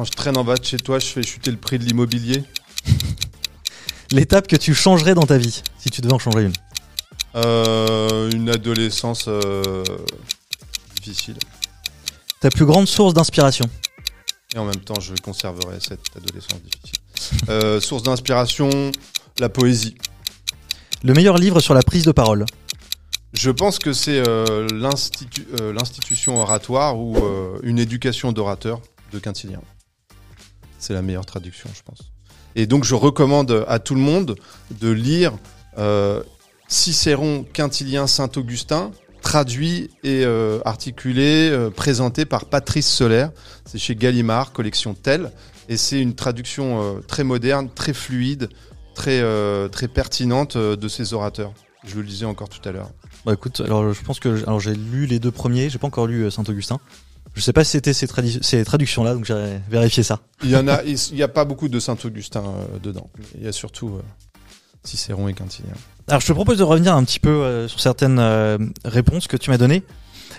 Quand je traîne en bas de chez toi, je fais chuter le prix de l'immobilier. L'étape que tu changerais dans ta vie, si tu devais en changer une. Euh, une adolescence euh, difficile. Ta plus grande source d'inspiration. Et en même temps, je conserverai cette adolescence difficile. Euh, source d'inspiration, la poésie. Le meilleur livre sur la prise de parole. Je pense que c'est l'institu- l'institution oratoire ou une éducation d'orateur de Quintilien. C'est la meilleure traduction, je pense. Et donc, je recommande à tout le monde de lire euh, Cicéron, Quintilien, Saint-Augustin, traduit et euh, articulé, euh, présenté par Patrice Solaire. C'est chez Gallimard, collection Tel. Et c'est une traduction très moderne, très fluide, très, pertinente de ces orateurs. Je le lisais encore tout à l'heure. Bah écoute, alors je pense que alors j'ai lu les deux premiers, j'ai pas encore lu Saint-Augustin. Je sais pas si c'était ces, tradi- ces traductions là, donc j'ai vérifié ça. Il y en a, il n'y a pas beaucoup de Saint-Augustin euh, dedans. Il y a surtout euh, Cicéron et Quintilien. Alors je te propose de revenir un petit peu euh, sur certaines réponses que tu m'as données.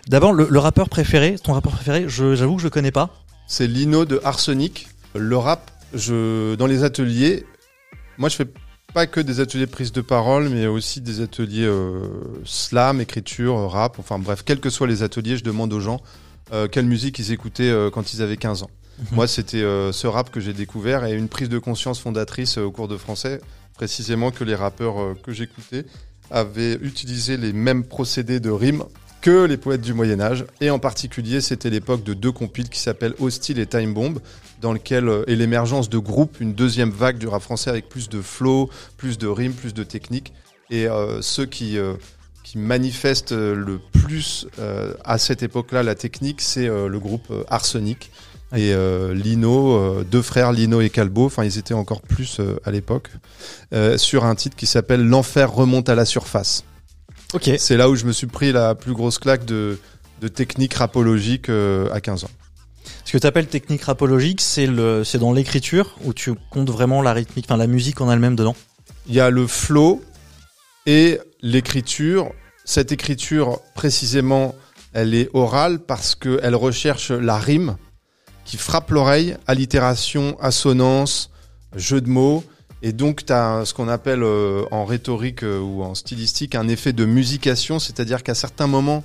D'abord, le, le rappeur préféré, ton rappeur préféré, j'avoue que je connais pas. C'est Lino de Arsenic. Le rap, je, dans les ateliers, moi je fais pas que des ateliers de prise de parole, mais aussi des ateliers euh, slam, écriture, rap, enfin bref, quels que soient les ateliers, je demande aux gens euh, quelle musique ils écoutaient euh, quand ils avaient 15 ans. Mhm. Moi, c'était euh, ce rap que j'ai découvert et une prise de conscience fondatrice au cours de français, précisément que les rappeurs que j'écoutais avaient utilisé les mêmes procédés de rime que les poètes du Moyen Âge. Et en particulier, c'était l'époque de deux compiles qui s'appellent Hostile et Time Bomb, dans lequel euh, est l'émergence de groupes, une deuxième vague du rap français avec plus de flow, plus de rimes, plus de technique. Et euh, ceux qui, euh, qui manifestent euh, le plus euh, à cette époque-là la technique, c'est euh, le groupe Arsenic. Et euh, Lino, deux frères Lino et Calbo, enfin ils étaient encore plus à l'époque, sur un titre qui s'appelle L'enfer remonte à la surface. Ok. C'est là où je me suis pris la plus grosse claque de, de technique rapologique à 15 ans. Ce que tu appelles technique rapologique, c'est dans l'écriture où tu comptes vraiment la rythmique, enfin la musique en elle-même dedans? Il y a le flow et l'écriture. Cette écriture, précisément, elle est orale parce qu'elle recherche la rime qui frappe l'oreille, allitération, assonance, jeu de mots. Et donc, tu as ce qu'on appelle euh, en rhétorique euh, ou en stylistique un effet de musication, c'est-à-dire qu'à certains moments,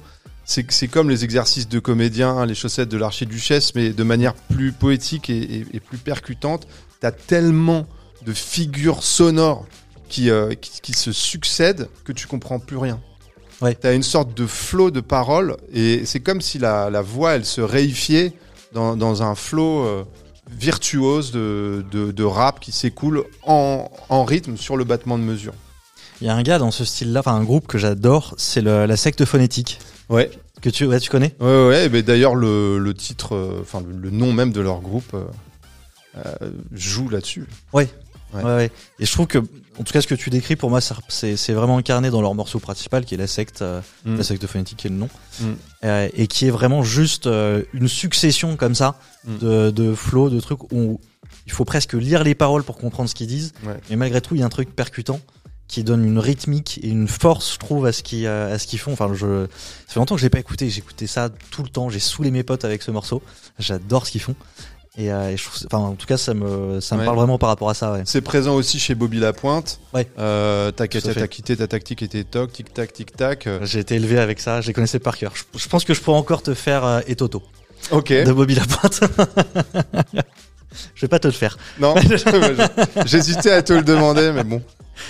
c'est comme les exercices de comédien, hein, les chaussettes de l'archiduchesse, mais de manière plus poétique et, et- et plus percutante. Tu as tellement de figures sonores qui, euh, qui, qui se succèdent que tu comprends plus rien. Ouais. Tu as une sorte de flot de paroles et c'est comme si la, la voix, elle se réifiait dans, dans un flot euh, virtuose de, de, de rap qui s'écoule en, en rythme sur le battement de mesure. Il y a un gars dans ce style-là, enfin un groupe que j'adore, c'est la secte phonétique. Ouais, Que tu, ouais, tu connais? Ouais, ouais. Mais d'ailleurs, le, le titre, euh, enfin le, le nom même de leur groupe euh, joue là-dessus. Ouais. Ouais, ouais. Et je trouve que, en tout cas, ce que tu décris, pour moi, c'est vraiment incarné dans leur morceau principal, qui est la secte, euh, Mm. la secte phonétique, qui est le nom, Mm. Euh, et qui est vraiment juste euh, une succession comme ça Mm. de, de flots, de trucs où il faut presque lire les paroles pour comprendre ce qu'ils disent. Ouais. Mais malgré tout, il y a un truc percutant qui donne une rythmique et une force, je trouve, à ce qu'ils à ce qu'ils font. Enfin, je, ça fait longtemps que je l'ai pas écouté. J'écoutais ça tout le temps. J'ai saoulé mes potes avec ce morceau. J'adore ce qu'ils font. Et, euh, et je trouve, enfin, en tout cas, ça me, ça me Ouais. parle vraiment par rapport à ça. Ouais. C'est présent aussi chez Bobby Lapointe. Ouais. Euh, t'as quitté ta tactique tes tocs, tic tac, tic tac. J'ai été élevé avec ça. Je les connaissais par cœur. Je, je pense que je pourrais encore te faire euh, et Toto Ok. de Bobby Lapointe. je vais pas te le faire. Non, j'hésitais à te le demander, mais bon.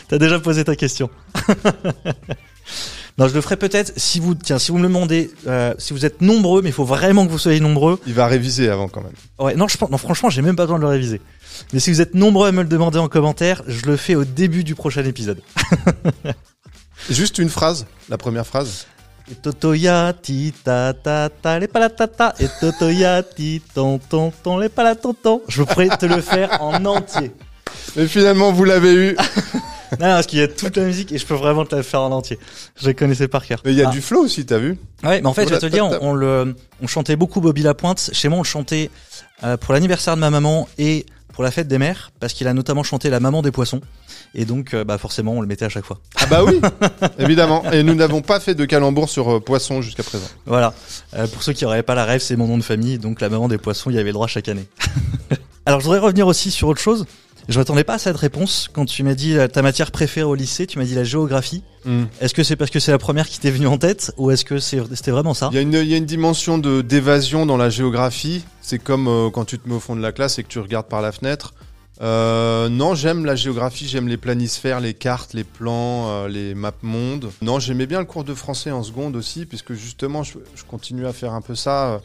T'as déjà posé ta question. Non, je le ferai peut-être si vous, tiens, si vous me le demandez, euh, si vous êtes nombreux, mais il faut vraiment que vous soyez nombreux. Il va réviser avant quand même. Ouais, non, je pense, non, franchement, j'ai même pas besoin de le réviser. Mais si vous êtes nombreux à me le demander en commentaire, je le fais au début du prochain épisode. Juste une phrase, la première phrase. Et Totoya, ti ta ta ta, les palatata. Et Totoya, ti ton ton ton, les palatonton. Je pourrais te le faire en entier. Mais finalement, vous l'avez eu. Non, parce qu'il y a toute la musique et je peux vraiment te la faire en entier. Je la connaissais par cœur. Mais il y a Ah. du flow aussi, t'as vu Ouais, mais en fait, je vais te dire, on le, on chantait beaucoup Bobby Lapointe. Chez moi, on le chantait euh, pour l'anniversaire de ma maman et pour la fête des mères, parce qu'il a notamment chanté La Maman des Poissons. Et donc, euh, bah forcément, on le mettait à chaque fois. Ah bah oui, évidemment. Et nous n'avons pas fait de calembour sur euh, poisson jusqu'à présent. Voilà. Euh, pour ceux qui n'auraient pas la rêve, c'est mon nom de famille. Donc, La Maman des Poissons, il y avait le droit chaque année. Alors, je voudrais revenir aussi sur autre chose. Je m'attendais pas à cette réponse. Quand tu m'as dit euh, ta matière préférée au lycée, tu m'as dit la géographie. Est-ce que c'est parce que c'est la première qui t'est venue en tête ou est-ce que c'est- c'était vraiment ça? Il y, a une, il y a une dimension de d'évasion dans la géographie. C'est comme euh, quand tu te mets au fond de la classe et que tu regardes par la fenêtre. Euh, non, j'aime la géographie, j'aime les planisphères, les cartes, les plans, euh, les maps monde. Non, j'aimais bien le cours de français en seconde aussi, puisque justement, je, je continue à faire un peu ça.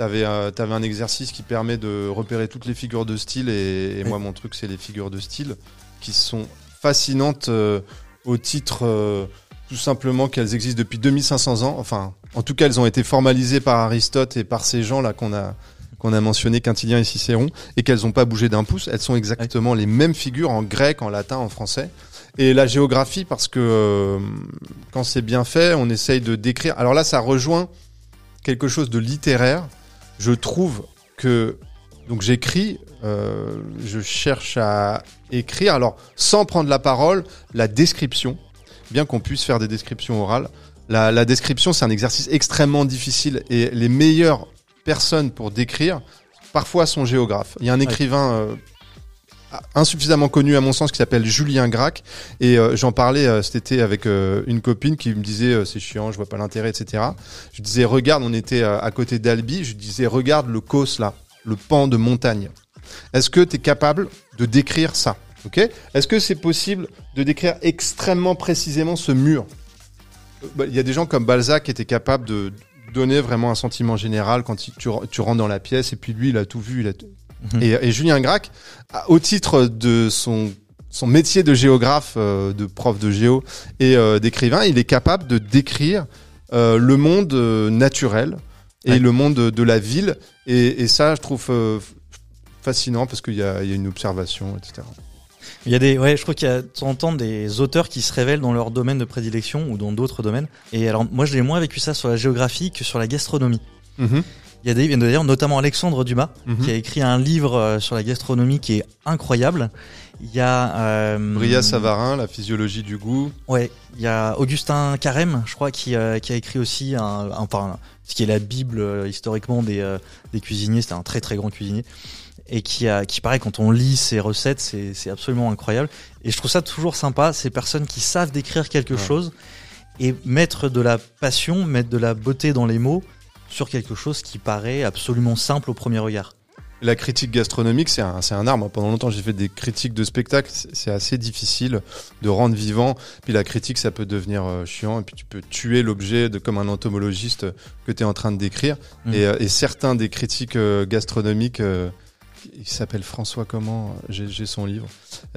Euh, T'avais euh, un exercice qui permet de repérer toutes les figures de style, et, et Oui. moi, mon truc, c'est les figures de style, qui sont fascinantes euh, au titre euh, tout simplement qu'elles existent depuis 2500 ans. Enfin, en tout cas, elles ont été formalisées par Aristote et par ces gens-là qu'on a qu'on a mentionné, Quintilien et Cicéron, et qu'elles n'ont pas bougé d'un pouce. Elles sont exactement les mêmes figures en grec, en latin, en français. Et la géographie, parce que euh, quand c'est bien fait, on essaye de décrire. Alors là, ça rejoint quelque chose de littéraire. Je trouve que donc j'écris, euh, je cherche à écrire. Alors sans prendre la parole, la description, bien qu'on puisse faire des descriptions orales, La, la description, c'est un exercice extrêmement difficile et les meilleures personnes pour décrire, parfois sont géographes. Il y a un écrivain euh, insuffisamment connu à mon sens qui s'appelle Julien Gracq. Et euh, j'en parlais euh, cet été avec euh, une copine qui me disait c'est chiant je vois pas l'intérêt etc je disais regarde on était à côté d'Albi. Je disais regarde le cos là le pan de montagne. Est-ce que tu es capable de décrire ça ok? Est-ce que c'est possible de décrire extrêmement précisément ce mur? Bah, il y a des gens comme Balzac qui étaient capables de donner vraiment un sentiment général quand tu, tu rentres dans la pièce et puis lui il a tout vu il a tout- Mhm. et, et Julien Gracq, au titre de son son métier de géographe, euh, de prof de géo et euh, d'écrivain, il est capable de décrire euh, le monde naturel et Ouais. le monde de, de la ville. Et, et ça, je trouve fascinant parce qu'il y a, il y a une observation, etc. Il y a des, ouais, je crois qu'il y a de temps en temps des auteurs qui se révèlent dans leur domaine de prédilection ou dans d'autres domaines. Et alors, moi, je l'ai moins vécu ça sur la géographie que sur la gastronomie. Mhm, Il y a des, d'ailleurs, notamment Alexandre Dumas, mhm. qui a écrit un livre euh, sur la gastronomie qui est incroyable. Il y a, euh, Bria Savarin, la physiologie du goût. Ouais, il y a Augustin Carême, je crois, qui, euh, qui a écrit aussi un, un- enfin, ce qui est la bible euh, historiquement des, euh, des cuisiniers. C'était un très très grand cuisinier et qui a, qui paraît quand on lit ses recettes, c'est, c'est absolument incroyable. Et je trouve ça toujours sympa, ces personnes qui savent décrire quelque Ouais. chose et mettre de la passion, mettre de la beauté dans les mots sur quelque chose qui paraît absolument simple au premier regard. La critique gastronomique, c'est un, un art. Moi, pendant longtemps, j'ai fait des critiques de spectacles. C'est assez difficile de rendre vivant. Puis la critique, ça peut devenir euh, chiant. Et puis tu peux tuer l'objet de comme un entomologiste que tu es en train de décrire. Mm. Et, euh, et certains des critiques euh, gastronomiques, euh, il s'appelle François comment J'ai j'ai son livre.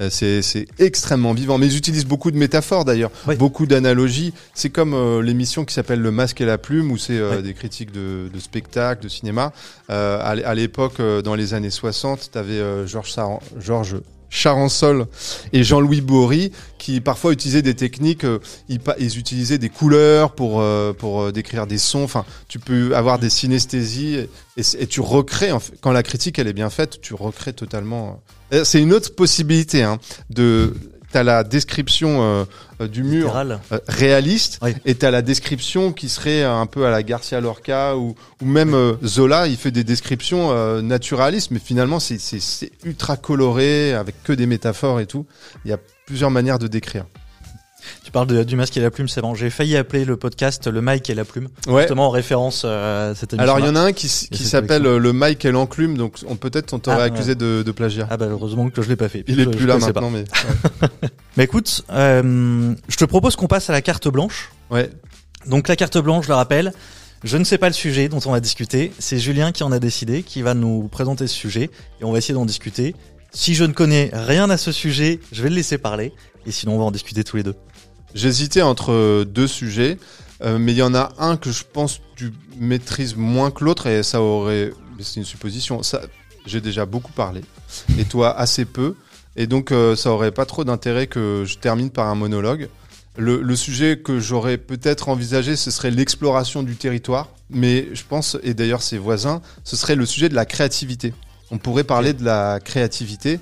Euh, c'est extrêmement vivant. Mais ils utilisent beaucoup de métaphores d'ailleurs, Oui. beaucoup d'analogies. C'est comme euh, l'émission qui s'appelle Le Masque et la Plume, où c'est euh, Oui. des critiques de, de spectacles, de cinéma. Euh, à l'é- à l'époque, euh, dans les années 60, tu avais Georges Georges Charansol et Jean-Louis Bory qui parfois utilisaient des techniques, euh, ils, utilisaient des couleurs pour, euh, pour euh, décrire des sons. Enfin, tu peux avoir des synesthésies et, tu recrées, quand la critique elle est bien faite, tu recrées totalement. C'est une autre possibilité hein, de. T'as la description euh, euh, du mur Littéral. euh, réaliste Oui. et t'as la description qui serait un peu à la Garcia Lorca ou, ou même Zola il fait des descriptions naturalistes mais finalement c'est ultra coloré avec que des métaphores et tout il y a plusieurs manières de décrire Tu parles de- du masque et la plume, c'est bon. J'ai failli appeler le podcast le Mike et la plume, ouais justement en référence euh, à cette émission. alors il y en a un qui, s'appelle le Mike et l'enclume donc on peut-être on t'aurait Ah, accusé de, de plagiat Ah bah heureusement que je l'ai pas fait. il est Je- plus je là maintenant mais Mais écoute, euh, je te propose qu'on passe à la carte blanche. ouais Donc la carte blanche, je le rappelle, je ne sais pas le sujet dont on va discuter. C'est Julien qui en a décidé, qui va nous présenter ce sujet et on va essayer d'en discuter. Si je ne connais rien à ce sujet, je vais le laisser parler et sinon on va en discuter tous les deux. J'hésitais entre euh, deux sujets, euh, mais il y en a un que je pense tu maîtrises moins que l'autre et ça aurait, c'est une supposition. Ça, j'ai déjà beaucoup parlé et toi assez peu, et donc euh, ça aurait pas trop d'intérêt que je termine par un monologue. Le, le sujet que j'aurais peut-être envisagé, ce serait l'exploration du territoire, mais je pense, et d'ailleurs ses voisins, ce serait le sujet de la créativité. On pourrait parler de la créativité.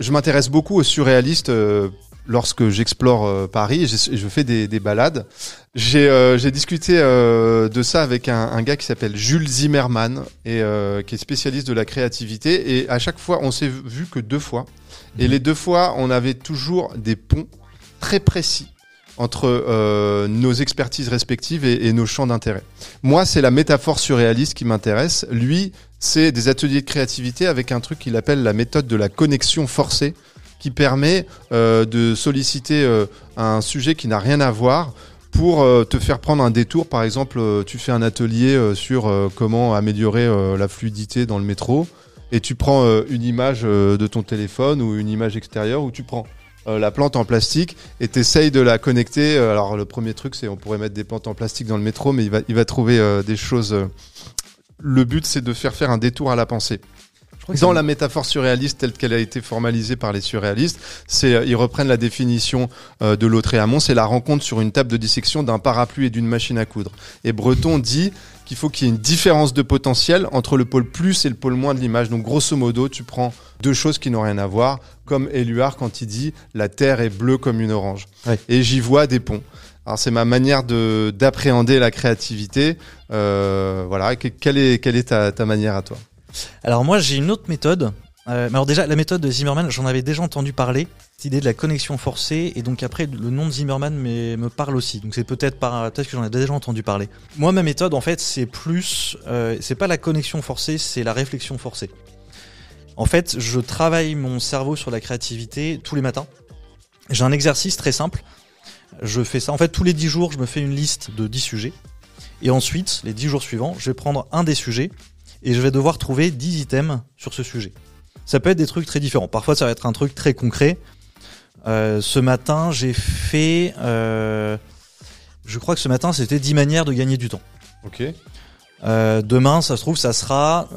Je m'intéresse beaucoup aux surréalistes. euh, lorsque j'explore euh, Paris et je, fais des, des balades. J'ai euh, discuté euh, de ça avec un, un gars qui s'appelle Jules Zimmerman et euh, qui est spécialiste de la créativité. Et à chaque fois, on s'est vu que deux fois. Et Mhm. les deux fois, on avait toujours des ponts très précis entre nos expertises respectives et, et nos champs d'intérêt. Moi, c'est la métaphore surréaliste qui m'intéresse. Lui, c'est des ateliers de créativité avec un truc qu'il appelle la méthode de la connexion forcée qui permet euh, de solliciter euh, un sujet qui n'a rien à voir pour euh, te faire prendre un détour. Par exemple, tu fais un atelier sur comment améliorer la fluidité dans le métro et tu prends une image de ton téléphone ou une image extérieure où tu prends la plante en plastique et t'essayes de la connecter. Alors le premier truc c'est on pourrait mettre des plantes en plastique dans le métro mais il va, trouver des choses. Le but c'est de faire faire un détour à la pensée. Dans la métaphore surréaliste telle qu'elle a été formalisée par les surréalistes, c'est euh, ils reprennent la définition euh, de Lautréamont, c'est la rencontre sur une table de dissection d'un parapluie et d'une machine à coudre. Et Breton dit qu'il faut qu'il y ait une différence de potentiel entre le pôle plus et le pôle moins de l'image. Donc grosso modo, tu prends deux choses qui n'ont rien à voir, comme Éluard quand il dit la terre est bleue comme une orange. Ouais. Et j'y vois des ponts. Alors c'est ma manière de d'appréhender la créativité. Euh, voilà, Que- quelle est quelle est ta, ta manière à toi? Alors moi j'ai une autre méthode. Euh, alors déjà la méthode de Zimmerman, j'en avais déjà entendu parler. Cette idée de la connexion forcée et donc après le nom de Zimmerman me, me parle aussi. Donc c'est peut-être par peut-être que j'en ai déjà entendu parler. Moi ma méthode en fait c'est plus euh, c'est pas la connexion forcée, c'est la réflexion forcée. En fait je travaille mon cerveau sur la créativité tous les matins. J'ai un exercice très simple. Je fais ça en fait tous les 10 jours je me fais une liste de 10 sujets. Et ensuite les 10 jours suivants je vais prendre un des sujets et je vais devoir trouver 10 items sur ce sujet. Ça peut être des trucs très différents. Parfois, ça va être un truc très concret. Euh, ce matin, j'ai fait. euh, je crois que ce matin, c'était 10 manières de gagner du temps. Ok. Euh, demain, ça se trouve, ça sera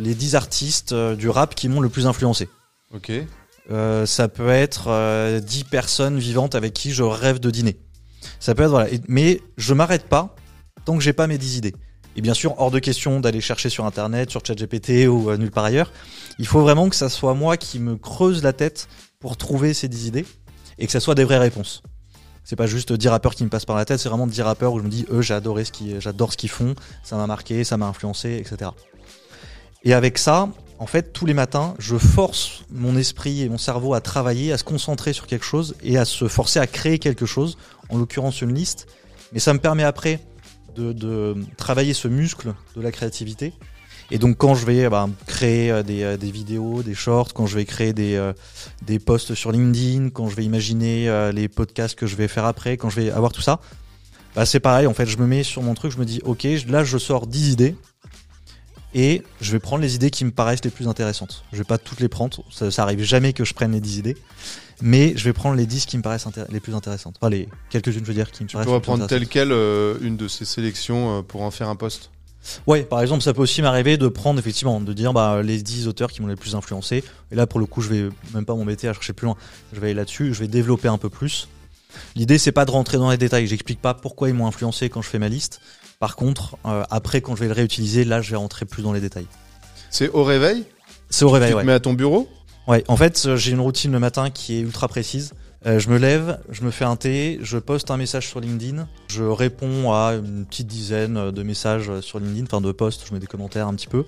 les 10 artistes du rap qui m'ont le plus influencé. Ok. Ça peut être euh, 10 personnes vivantes avec qui je rêve de dîner. Ça peut être voilà. Et- mais je m'arrête pas tant que j'ai pas mes 10 idées. Et bien sûr, hors de question d'aller chercher sur internet, sur ChatGPT ou euh, nulle part ailleurs. Il faut vraiment que ça soit moi qui me creuse la tête pour trouver ces 10 idées et que ça soit des vraies réponses. C'est pas juste 10 rappeurs qui me passent par la tête, c'est vraiment 10 rappeurs où je me dis, eux, j'ai ce qu'ils, j'adore ce qu'ils font, ça m'a marqué, ça m'a influencé, etc. Et avec ça, en fait, tous les matins, je force mon esprit et mon cerveau à travailler, à se concentrer sur quelque chose et à se forcer à créer quelque chose, en l'occurrence une liste. Mais ça me permet après de, travailler ce muscle de la créativité. Et donc quand je vais bah, créer euh, des, euh, des vidéos, des shorts, quand je vais créer des, euh, des posts sur LinkedIn, quand je vais imaginer les podcasts que je vais faire après, quand je vais avoir tout ça, bah, c'est pareil, en fait, je me mets sur mon truc, je me dis, ok, là je sors 10 idées, et je vais prendre les idées qui me paraissent les plus intéressantes. Je vais pas toutes les prendre, ça, ça arrive jamais que je prenne les 10 idées, mais je vais prendre les 10 qui me paraissent les plus intéressantes. Enfin, les quelques-unes, je veux dire, qui me Tu paraissent pourrais les plus prendre telle quelle euh, une de ces sélections euh, pour en faire un post. Ouais, par exemple, ça peut aussi m'arriver de prendre effectivement, de dire bah, les 10 auteurs qui m'ont les plus influencé. Et là, pour le coup, je vais même pas m'embêter à chercher plus loin. Je vais aller là-dessus, je vais développer un peu plus. L'idée, c'est pas de rentrer dans les détails. J'explique pas pourquoi ils m'ont influencé quand je fais ma liste. Par contre, euh, après, quand je vais le réutiliser, là, je vais rentrer plus dans les détails. C'est au réveil. C'est au réveil, tu te ouais. mets à ton bureau. Ouais, en fait, euh, j'ai une routine le matin qui est ultra précise. Euh, je me lève, je me fais un thé, je poste un message sur LinkedIn, je réponds à une petite dizaine de messages sur LinkedIn, enfin de posts, je mets des commentaires un petit peu.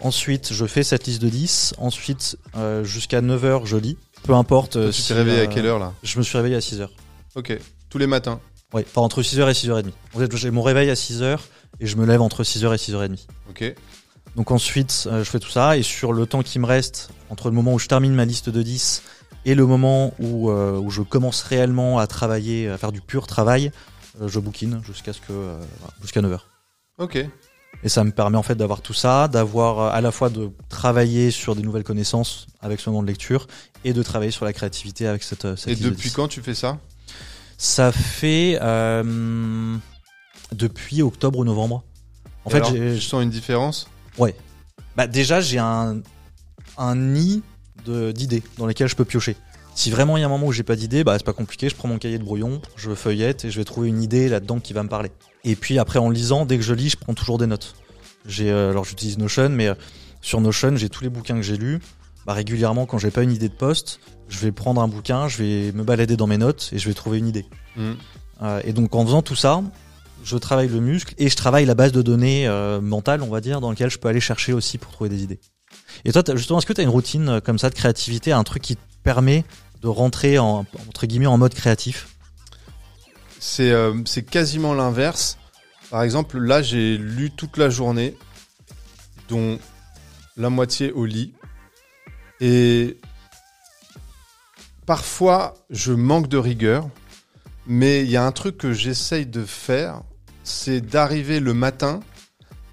Ensuite, je fais cette liste de 10. Ensuite, euh, jusqu'à 9h, je lis. Peu importe. tu si, t'es réveillé à quelle heure là Je me suis réveillé à 6h. Ok. Tous les matins. Ouais, enfin entre 6h et 6h30. En fait, j'ai mon réveil à 6h et je me lève entre 6h et 6h30. Ok. Donc ensuite, euh, je fais tout ça et sur le temps qui me reste, entre le moment où je termine ma liste de 10 et le moment où, euh, où je commence réellement à travailler, à faire du pur travail, euh, je bouquine jusqu'à ce que jusqu'à 9h. Ok. Et ça me permet en fait d'avoir tout ça, d'avoir à la fois de travailler sur des nouvelles connaissances avec ce moment de lecture et de travailler sur la créativité avec cette, cette Et depuis 10. quand tu fais ça? Ça fait euh, depuis octobre ou novembre. En Et fait, alors, tu sens une différence bah déjà j'ai un, un nid d'idées dans lesquelles je peux piocher. Si vraiment il y a un moment où j'ai pas d'idée, bah c'est pas compliqué, je prends mon cahier de brouillon, je feuillette et je vais trouver une idée là-dedans qui va me parler. Et puis après en lisant, dès que je lis, je prends toujours des notes. J'ai euh, alors j'utilise Notion, mais euh, sur Notion j'ai tous les bouquins que j'ai lus. Bah, régulièrement quand j'ai pas une idée de poste, je vais prendre un bouquin, je vais me balader dans mes notes et je vais trouver une idée. Hmm. Euh, et donc en faisant tout ça, je travaille le muscle et je travaille la base de données euh, mentale, on va dire, dans laquelle je peux aller chercher aussi pour trouver des idées. Et toi, justement, est-ce que tu as une routine euh, comme ça de créativité, un truc qui te permet de rentrer en, entre guillemets en mode créatif? C'est euh, c'est quasiment l'inverse. Par exemple, là, j'ai lu toute la journée, dont la moitié au lit. Et parfois, je manque de rigueur. Mais il y a un truc que j'essaye de faire, c'est d'arriver le matin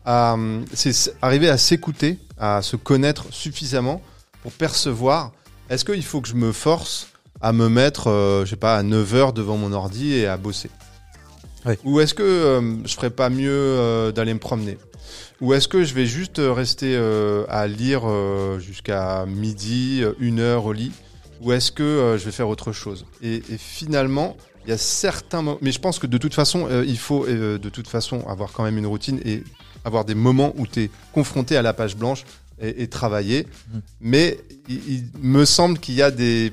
à, c'est arriver à s'écouter, à se connaître suffisamment pour percevoir est-ce qu'il faut que je me force à me mettre, euh, je sais pas, à 9 heures devant mon ordi et à bosser? Ou est-ce que euh, je ferais pas mieux euh, d'aller me promener? Ou est-ce que je vais juste euh, rester euh, à lire euh, jusqu'à midi, une heure au lit? Ou est-ce que euh, je vais faire autre chose? Et, et finalement, il y a certains moments... Mais je pense que de toute façon, il faut de toute façon avoir quand même une routine et avoir des moments où tu es confronté à la page blanche et, et travailler. Mhm. Mais il, il me semble qu'il y a des,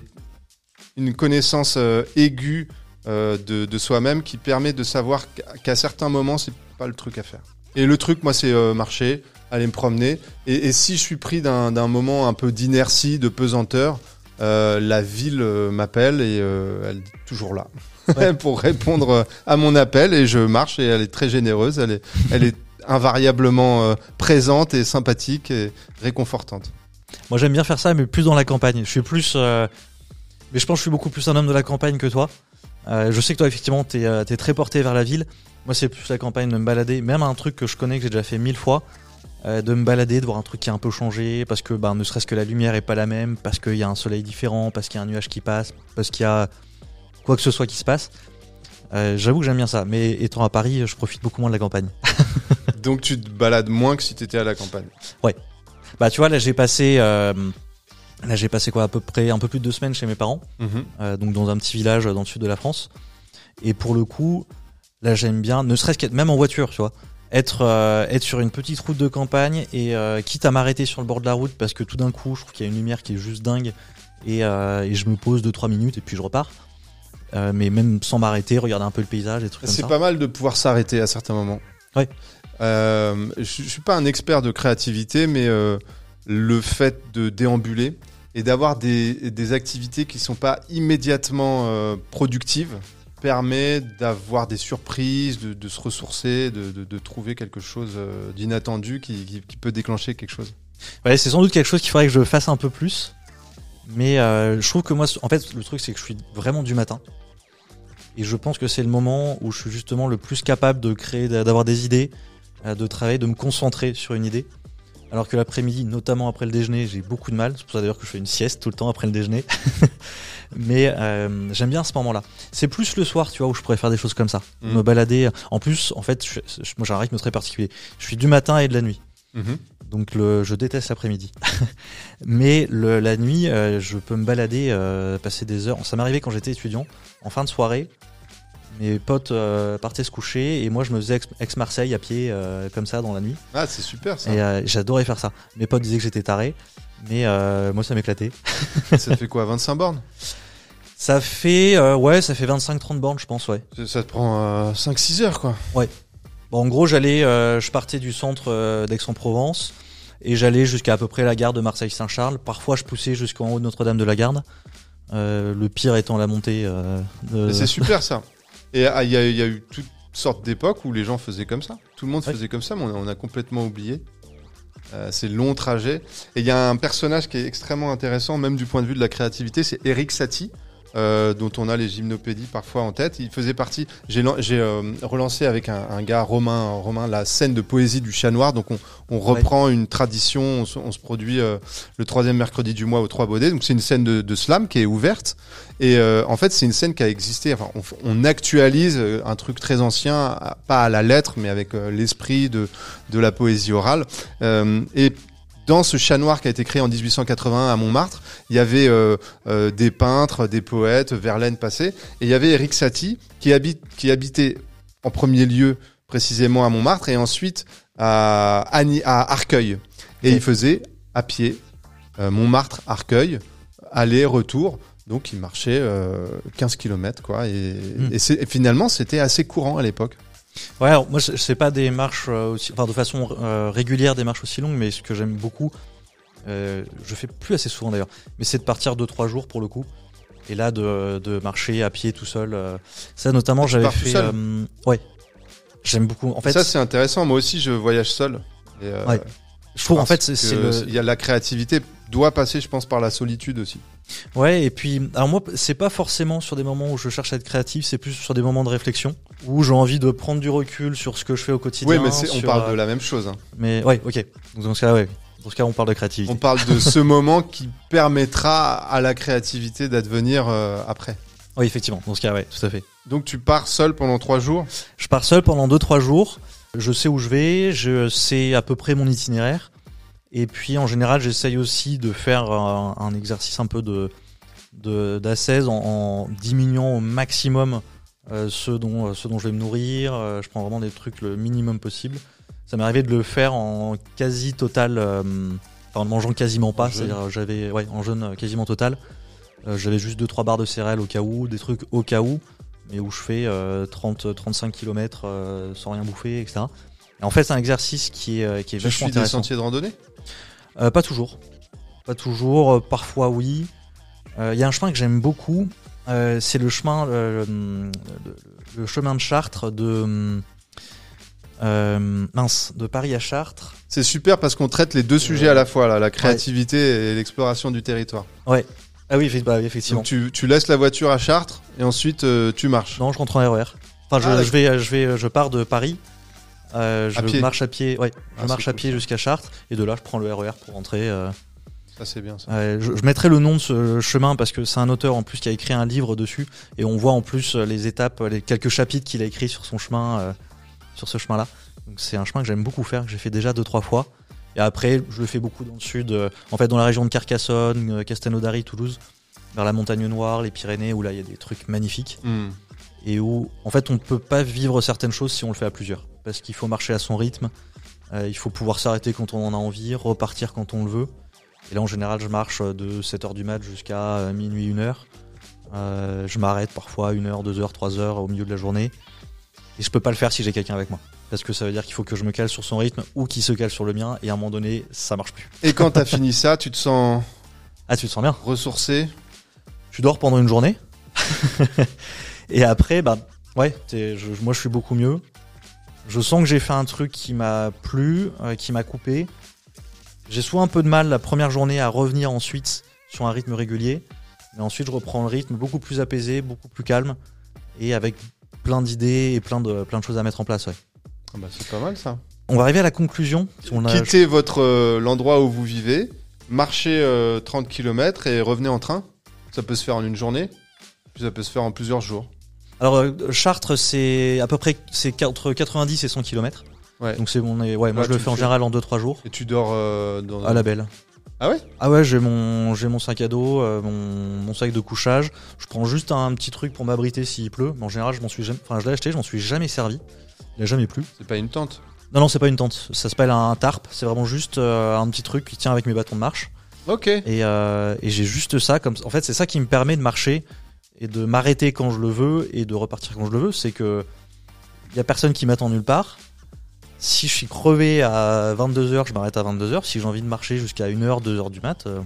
une connaissance aiguë de, de soi-même qui permet de savoir qu'à- qu'à certains moments, c'est pas le truc à faire. Et le truc, moi, c'est euh, marcher, aller me promener. Et, et si je suis pris d'un moment un peu d'inertie, de pesanteur, euh, la ville euh, m'appelle et elle est toujours là Ouais. pour répondre à mon appel. Et je marche et elle est très généreuse. Elle est, elle est invariablement présente et sympathique et réconfortante. Moi j'aime bien faire ça, mais plus dans la campagne. Je suis plus. Mais je pense que je suis beaucoup plus un homme de la campagne que toi. Euh, je sais que toi, effectivement, t'es es très porté vers la ville. Moi, c'est plus la campagne de me balader. Même un truc que je connais, que j'ai déjà fait mille fois. euh, de me balader, de voir un truc qui a un peu changé. Parce que, ben, ne serait-ce que la lumière est pas la même. Parce qu'il y a un soleil différent. Parce qu'il y a un nuage qui passe. Parce qu'il y a quoi que ce soit qui se passe. Euh, J'avoue que j'aime bien ça. Mais étant à Paris, je profite beaucoup moins de la campagne. Donc tu te balades moins que si tu étais à la campagne? Bah, tu vois, là, j'ai passé. Euh, Là, j'ai passé quoi à peu près un peu plus de deux semaines chez mes parents. Mhm. euh, donc dans un petit village dans le sud de la France. Et pour le coup, là j'aime bien, ne serait-ce qu'être même en voiture, tu vois, être euh, être sur une petite route de campagne et euh, quitte à m'arrêter sur le bord de la route parce que tout d'un coup je trouve qu'il y a une lumière qui est juste dingue et, euh, et je me pose 2-3 minutes et puis je repars. Euh, mais même sans m'arrêter, regarder un peu le paysage et tout comme C'est ça. pas mal de pouvoir s'arrêter à certains moments. Ouais. Euh, je, suis pas un expert de créativité, mais euh, le fait de déambuler et d'avoir des, activités qui sont pas immédiatement euh, productives permet d'avoir des surprises, de, se ressourcer, de, trouver quelque chose euh, d'inattendu qui, peut déclencher quelque chose. Ouais, c'est sans doute quelque chose qu'il faudrait que je fasse un peu plus. Mais euh, je trouve que moi, en fait, le truc, c'est que je suis vraiment du matin. Et je pense que c'est le moment où je suis justement le plus capable de créer, d'avoir des idées, de travailler, de me concentrer sur une idée. Alors que l'après-midi, notamment après le déjeuner, j'ai beaucoup de mal. C'est pour ça d'ailleurs que je fais une sieste tout le temps après le déjeuner. Mais euh, j'aime bien ce moment-là. C'est plus le soir, tu vois, où je pourrais faire des choses comme ça. Mhm. Me balader. En plus, en fait, je- je- moi j'ai un rythme très particulier. Je suis du matin et de la nuit. Mhm. Donc le, je déteste l'après-midi. Mais le, la nuit, euh, je peux me balader, euh, passer des heures. Ça m'arrivait quand j'étais étudiant, en fin de soirée. Mes potes euh, partaient se coucher et moi je me faisais ex- ex-Marseille à pied euh, comme ça dans la nuit. Ah, c'est super ça. Et euh, j'adorais faire ça. Mes potes disaient que j'étais taré, mais moi ça m'éclatait. ça fait quoi 25 bornes? Ça fait euh, ouais, ça fait 25-30 bornes je pense ouais. Ça- te prend 5-6 heures quoi. Bon, en gros, j'allais, je partais du centre d'Aix-en-Provence et j'allais jusqu'à à peu près la gare de Marseille-Saint-Charles. Parfois, je poussais jusqu'en haut de Notre-Dame de la Garde. Euh, le pire étant la montée. euh, de... C'est super ça. Et ah, il y, a- il y a eu toutes sortes d'époques où les gens faisaient comme ça. Tout le monde Ouais. faisait comme ça, mais on a, on a complètement oublié. Euh, ces longs trajets. Et il y a un personnage qui est extrêmement intéressant, même du point de vue de la créativité, c'est Eric Satie. Euh, dont on a les gymnopédies parfois en tête. Il faisait partie. J'ai euh, relancé avec un, un gars Romain, Romain la scène de poésie du chat noir. Donc on, on reprend une tradition. On se, on se produit euh, le troisième mercredi du mois aux Trois Baudets. Donc c'est une scène de, de slam qui est ouverte. Et en fait, c'est une scène qui a existé. Enfin, on, actualise un truc très ancien, pas à la lettre, mais avec l'esprit de, de la poésie orale. Et dans ce chat noir qui a été créé en 1881 à Montmartre, il y avait euh, euh, des peintres, des poètes, Verlaine passé, et il y avait Eric Satie qui, habite, qui habitait en premier lieu précisément à Montmartre et ensuite à, Arcueil. Et il faisait à pied euh, Montmartre, Arcueil, aller-retour. Donc il marchait euh, 15 km quoi. Et, Mm. et, c'est- et finalement c'était assez courant à l'époque. Ouais, alors, moi, sais pas des marches euh, aussi, enfin, de façon euh, régulière des marches aussi longues, mais ce que j'aime beaucoup, euh, je fais plus assez souvent d'ailleurs, mais c'est de partir 2-3 jours pour le coup. Et là, de, de marcher à pied tout seul. euh, ça, notamment, j'avais fait. seul ouais. J'aime beaucoup. En fait, ça c'est intéressant. Moi aussi je voyage seul. Et, Ouais. je trouve, en fait, c'est c'est le. il y a la créativité doit passer je pense par la solitude aussi. Ouais, et puis, alors moi, c'est pas forcément sur des moments où je cherche à être créatif, c'est plus sur des moments de réflexion, où j'ai envie de prendre du recul sur ce que je fais au quotidien. Oui mais c'est- on sur, parle euh, de la même chose. hein. Mais ouais, ok. Donc, dans ce cas, ouais. Dans ce cas, on parle de créativité. On parle de ce moment qui permettra à la créativité d'advenir euh, après. Oui, effectivement. Dans ce cas, ouais, tout à fait. Donc tu pars seul pendant trois jours? Je pars seul pendant 2-3 jours. Je sais où je vais, je sais à peu près mon itinéraire. Et puis en général, j'essaye aussi de faire un, un exercice un peu de d'assaise en, en diminuant au maximum euh, ce dont ce dont je vais me nourrir. Euh, je prends vraiment des trucs le minimum possible. Ça m'est arrivé de le faire en quasi total, euh, enfin en mangeant quasiment pas. C'est-à-dire j'avais ouais en jeûne euh, quasiment total. Euh, j'avais juste deux trois barres de céréales au cas où, des trucs au cas où. mais où je fais euh, 30-35 km sans rien bouffer, etc. Et en fait, c'est un exercice qui est, euh, qui est Tu vachement suis des sentiers de randonnée Euh, pas toujours. Pas toujours. euh, parfois, oui. Euh, Il y a un chemin que j'aime beaucoup. euh, c'est le chemin, euh, le, le- le chemin de Chartres de euh, mince, de Paris à Chartres. C'est super parce qu'on traite les deux sujets à la fois, là, la créativité et l'exploration du territoire. Ah oui, bah, oui, effectivement. Donc tu, tu laisses la voiture à Chartres et ensuite euh, tu marches. Non, je rentre en RER. Enfin, je, Ah, je vais, je vais, je pars de Paris. Euh, je À marche à pied. Ouais, je Ah, marche à pied jusqu'à Chartres et de là, je prends le RER pour rentrer. euh, Ça c'est bien ça. Je, je mettrai le nom de ce chemin parce que c'est un auteur en plus qui a écrit un livre dessus et on voit en plus euh, les étapes, les quelques chapitres qu'il a écrit sur son chemin, sur ce chemin-là. Donc c'est un chemin que j'aime beaucoup faire, que j'ai fait déjà deux trois fois. Et après, je le fais beaucoup dans le sud, en fait dans la région de Carcassonne, Castelnaudary, Toulouse, vers la Montagne Noire, les Pyrénées, où là il y a des trucs magnifiques Hmm. et où en fait on ne peut pas vivre certaines choses si on le fait à plusieurs parce qu'il faut marcher à son rythme. Euh, il faut pouvoir s'arrêter quand on en a envie repartir quand on le veut. Et là en général je marche de 7h du mat jusqu'à euh, minuit 1h Euh, je m'arrête parfois 1h 2h 3h au milieu de la journée. Et je peux pas le faire si j'ai quelqu'un avec moi. Parce que ça veut dire qu'il faut que je me cale sur son rythme ou qu'il se cale sur le mien. Et à un moment donné ça marche plus. Et quand t'as fini ça, tu te sens ah tu te sens bien. ressourcé? Tu dors pendant une journée. et après, bah, ouais, je- moi je suis beaucoup mieux. Je sens que j'ai fait un truc qui m'a plu, euh, qui m'a coupé. J'ai souvent un peu de mal la première journée à revenir ensuite sur un rythme régulier. Mais ensuite, je reprends le rythme beaucoup plus apaisé, beaucoup plus calme et avec plein d'idées et plein de, plein de choses à mettre en place. Ouais. Ah bah, C'est pas mal ça. On va arriver à la conclusion. On a- Quittez votre euh, l'endroit où vous vivez, marchez euh, 30 km et revenez en train. Ça peut se faire en une journée, puis ça peut se faire en plusieurs jours. Alors, euh, Chartres, c'est à peu près c'est entre 90 et 100 km. Ouais. Donc c'est bon, on est- ouais, moi je le fais en général en 2-3 jours. Et tu dors euh, dans À la belle. Ah ouais? Ah ouais, j'ai mon, j'ai mon sac à dos, euh, mon, mon sac de couchage. Je prends juste un petit truc pour m'abriter s'il pleut. Mais en général, je m'en suis jamais, enfin, je l'ai acheté, je m'en suis jamais servi. Il a jamais plu. C'est pas une tente? Non, non, c'est pas une tente. Ça s'appelle un tarp. C'est vraiment juste euh, un petit truc qui tient avec mes bâtons de marche. Ok. Et, et j'ai juste ça comme, en fait, c'est ça qui me permet de marcher et de m'arrêter quand je le veux et de repartir quand je le veux. C'est que y a personne qui m'attend nulle part. Si je suis crevé à 22h, je m'arrête à 22h. Si j'ai envie de marcher jusqu'à 1h, 2h du mat, euh,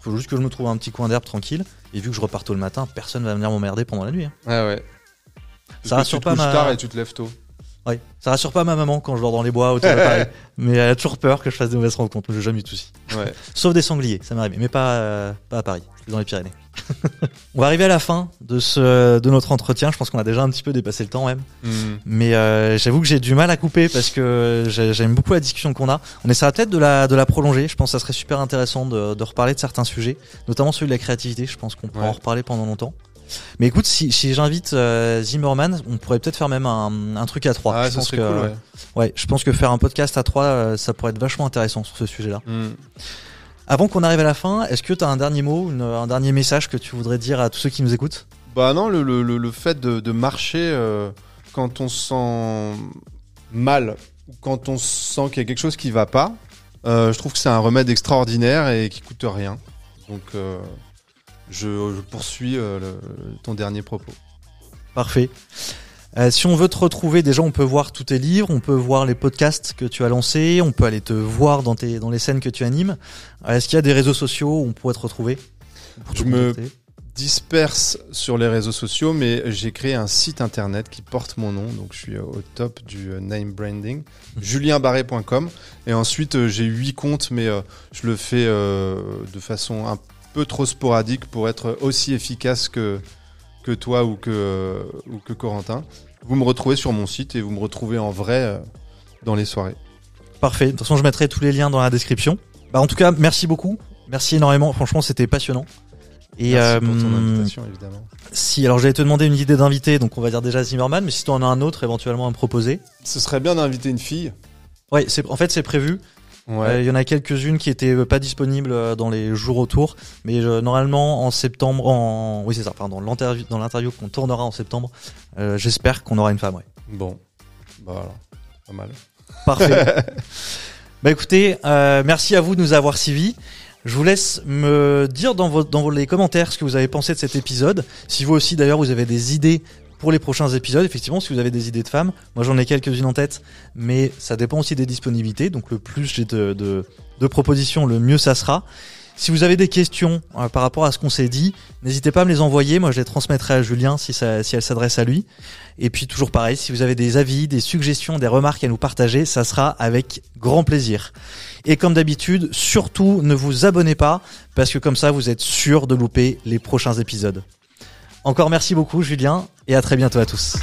faut juste que je me trouve un petit coin d'herbe tranquille. Et vu que je repars tôt le matin, personne va venir m'emmerder pendant la nuit. hein. Ouais ouais. Ça rassure tu te pas couches ma- tard et tu te lèves tôt. Ouais. Ça rassure pas ma maman quand je dors dans les bois autour de Paris. Mais elle a toujours peur que je fasse des mauvaises rencontres. J'ai jamais eu de soucis. Ouais. Sauf des sangliers, ça m'est arrivé, mais pas, euh, pas à Paris, dans les Pyrénées. on va arriver à la fin de, ce, de notre entretien. Je pense qu'on a déjà un petit peu dépassé le temps même. Hmm. Mais euh, j'avoue que j'ai du mal à couper parce que j'ai- j'aime beaucoup la discussion qu'on a. On essaiera peut-être de la, de la prolonger. Je pense que ça serait super intéressant de, de reparler de certains sujets, notamment celui de la créativité. Je pense qu'on pourra Ouais. en reparler pendant longtemps. Mais écoute, si, si j'invite euh, Zimmerman, on pourrait peut-être faire même un, un truc à trois. Ah je ça pense que, cool ouais. ouais, je pense que faire un podcast à trois, euh, ça pourrait être vachement intéressant sur ce sujet-là. Hmm. Avant qu'on arrive à la fin, est-ce que tu as un dernier mot, une- un dernier message que tu voudrais dire à tous ceux qui nous écoutent? Bah non, le, le, le, le fait de, de marcher euh, quand on se sent mal ou quand on sent qu'il y a quelque chose qui va pas, je trouve que c'est un remède extraordinaire et qui coûte rien. Donc je, je poursuis euh, le- ton dernier propos. Parfait. Euh, si on veut te retrouver, déjà on peut voir tous tes livres, on peut voir les podcasts que tu as lancés, on peut aller te voir dans, tes, dans les scènes que tu animes. Euh, Est-ce qu'il y a des réseaux sociaux où on pourrait te retrouver pour te Je me- Disperse sur les réseaux sociaux, mais j'ai créé un site internet qui porte mon nom, donc je suis au top du name branding, julienbarré.com. Et ensuite j'ai huit comptes, mais je le fais de façon un peu trop sporadique pour être aussi efficace que, que toi ou que, ou que Corentin. Vous me retrouvez sur mon site et vous me retrouvez en vrai euh, dans les soirées. Parfait. De toute façon, je mettrai tous les liens dans la description. Bah, en tout cas, merci beaucoup. Merci énormément. Franchement, c'était passionnant. Et Merci pour ton euh, invitation, évidemment. si, alors j'allais te demander une idée d'invité, donc on va dire déjà Zimmerman, mais si tu en as un autre éventuellement à me proposer. Ce serait bien d'inviter une fille. Ouais, c'est en fait c'est prévu. Ouais. Euh, Il y en a quelques-unes qui étaient euh, pas disponibles euh, dans les jours autour, mais euh, normalement en septembre, en oui c'est ça, pardon, l'interview dans l'interview qu'on tournera en septembre, euh, j'espère qu'on aura une femme. Ouais. Bon, bah voilà, pas mal. Parfait. bah écoutez, merci à vous de nous avoir suivis. Je vous laisse me dire dans, vos, dans les commentaires ce que vous avez pensé de cet épisode. Si vous aussi d'ailleurs vous avez des idées pour les prochains épisodes. Effectivement, si vous avez des idées de femmes, moi j'en ai quelques-unes en tête, mais ça dépend aussi des disponibilités. Donc le plus j'ai de, propositions, le mieux ça sera. Si vous avez des questions euh, par rapport à ce qu'on s'est dit, n'hésitez pas à me les envoyer. Moi, je les transmettrai à Julien si elle s'adresse à lui. Et puis, toujours pareil, si vous avez des avis, des suggestions, des remarques à nous partager, ça sera avec grand plaisir. Et comme d'habitude, surtout ne vous abonnez pas, parce que comme ça, vous êtes sûr de louper les prochains épisodes. Encore merci beaucoup, Julien, et à très bientôt à tous.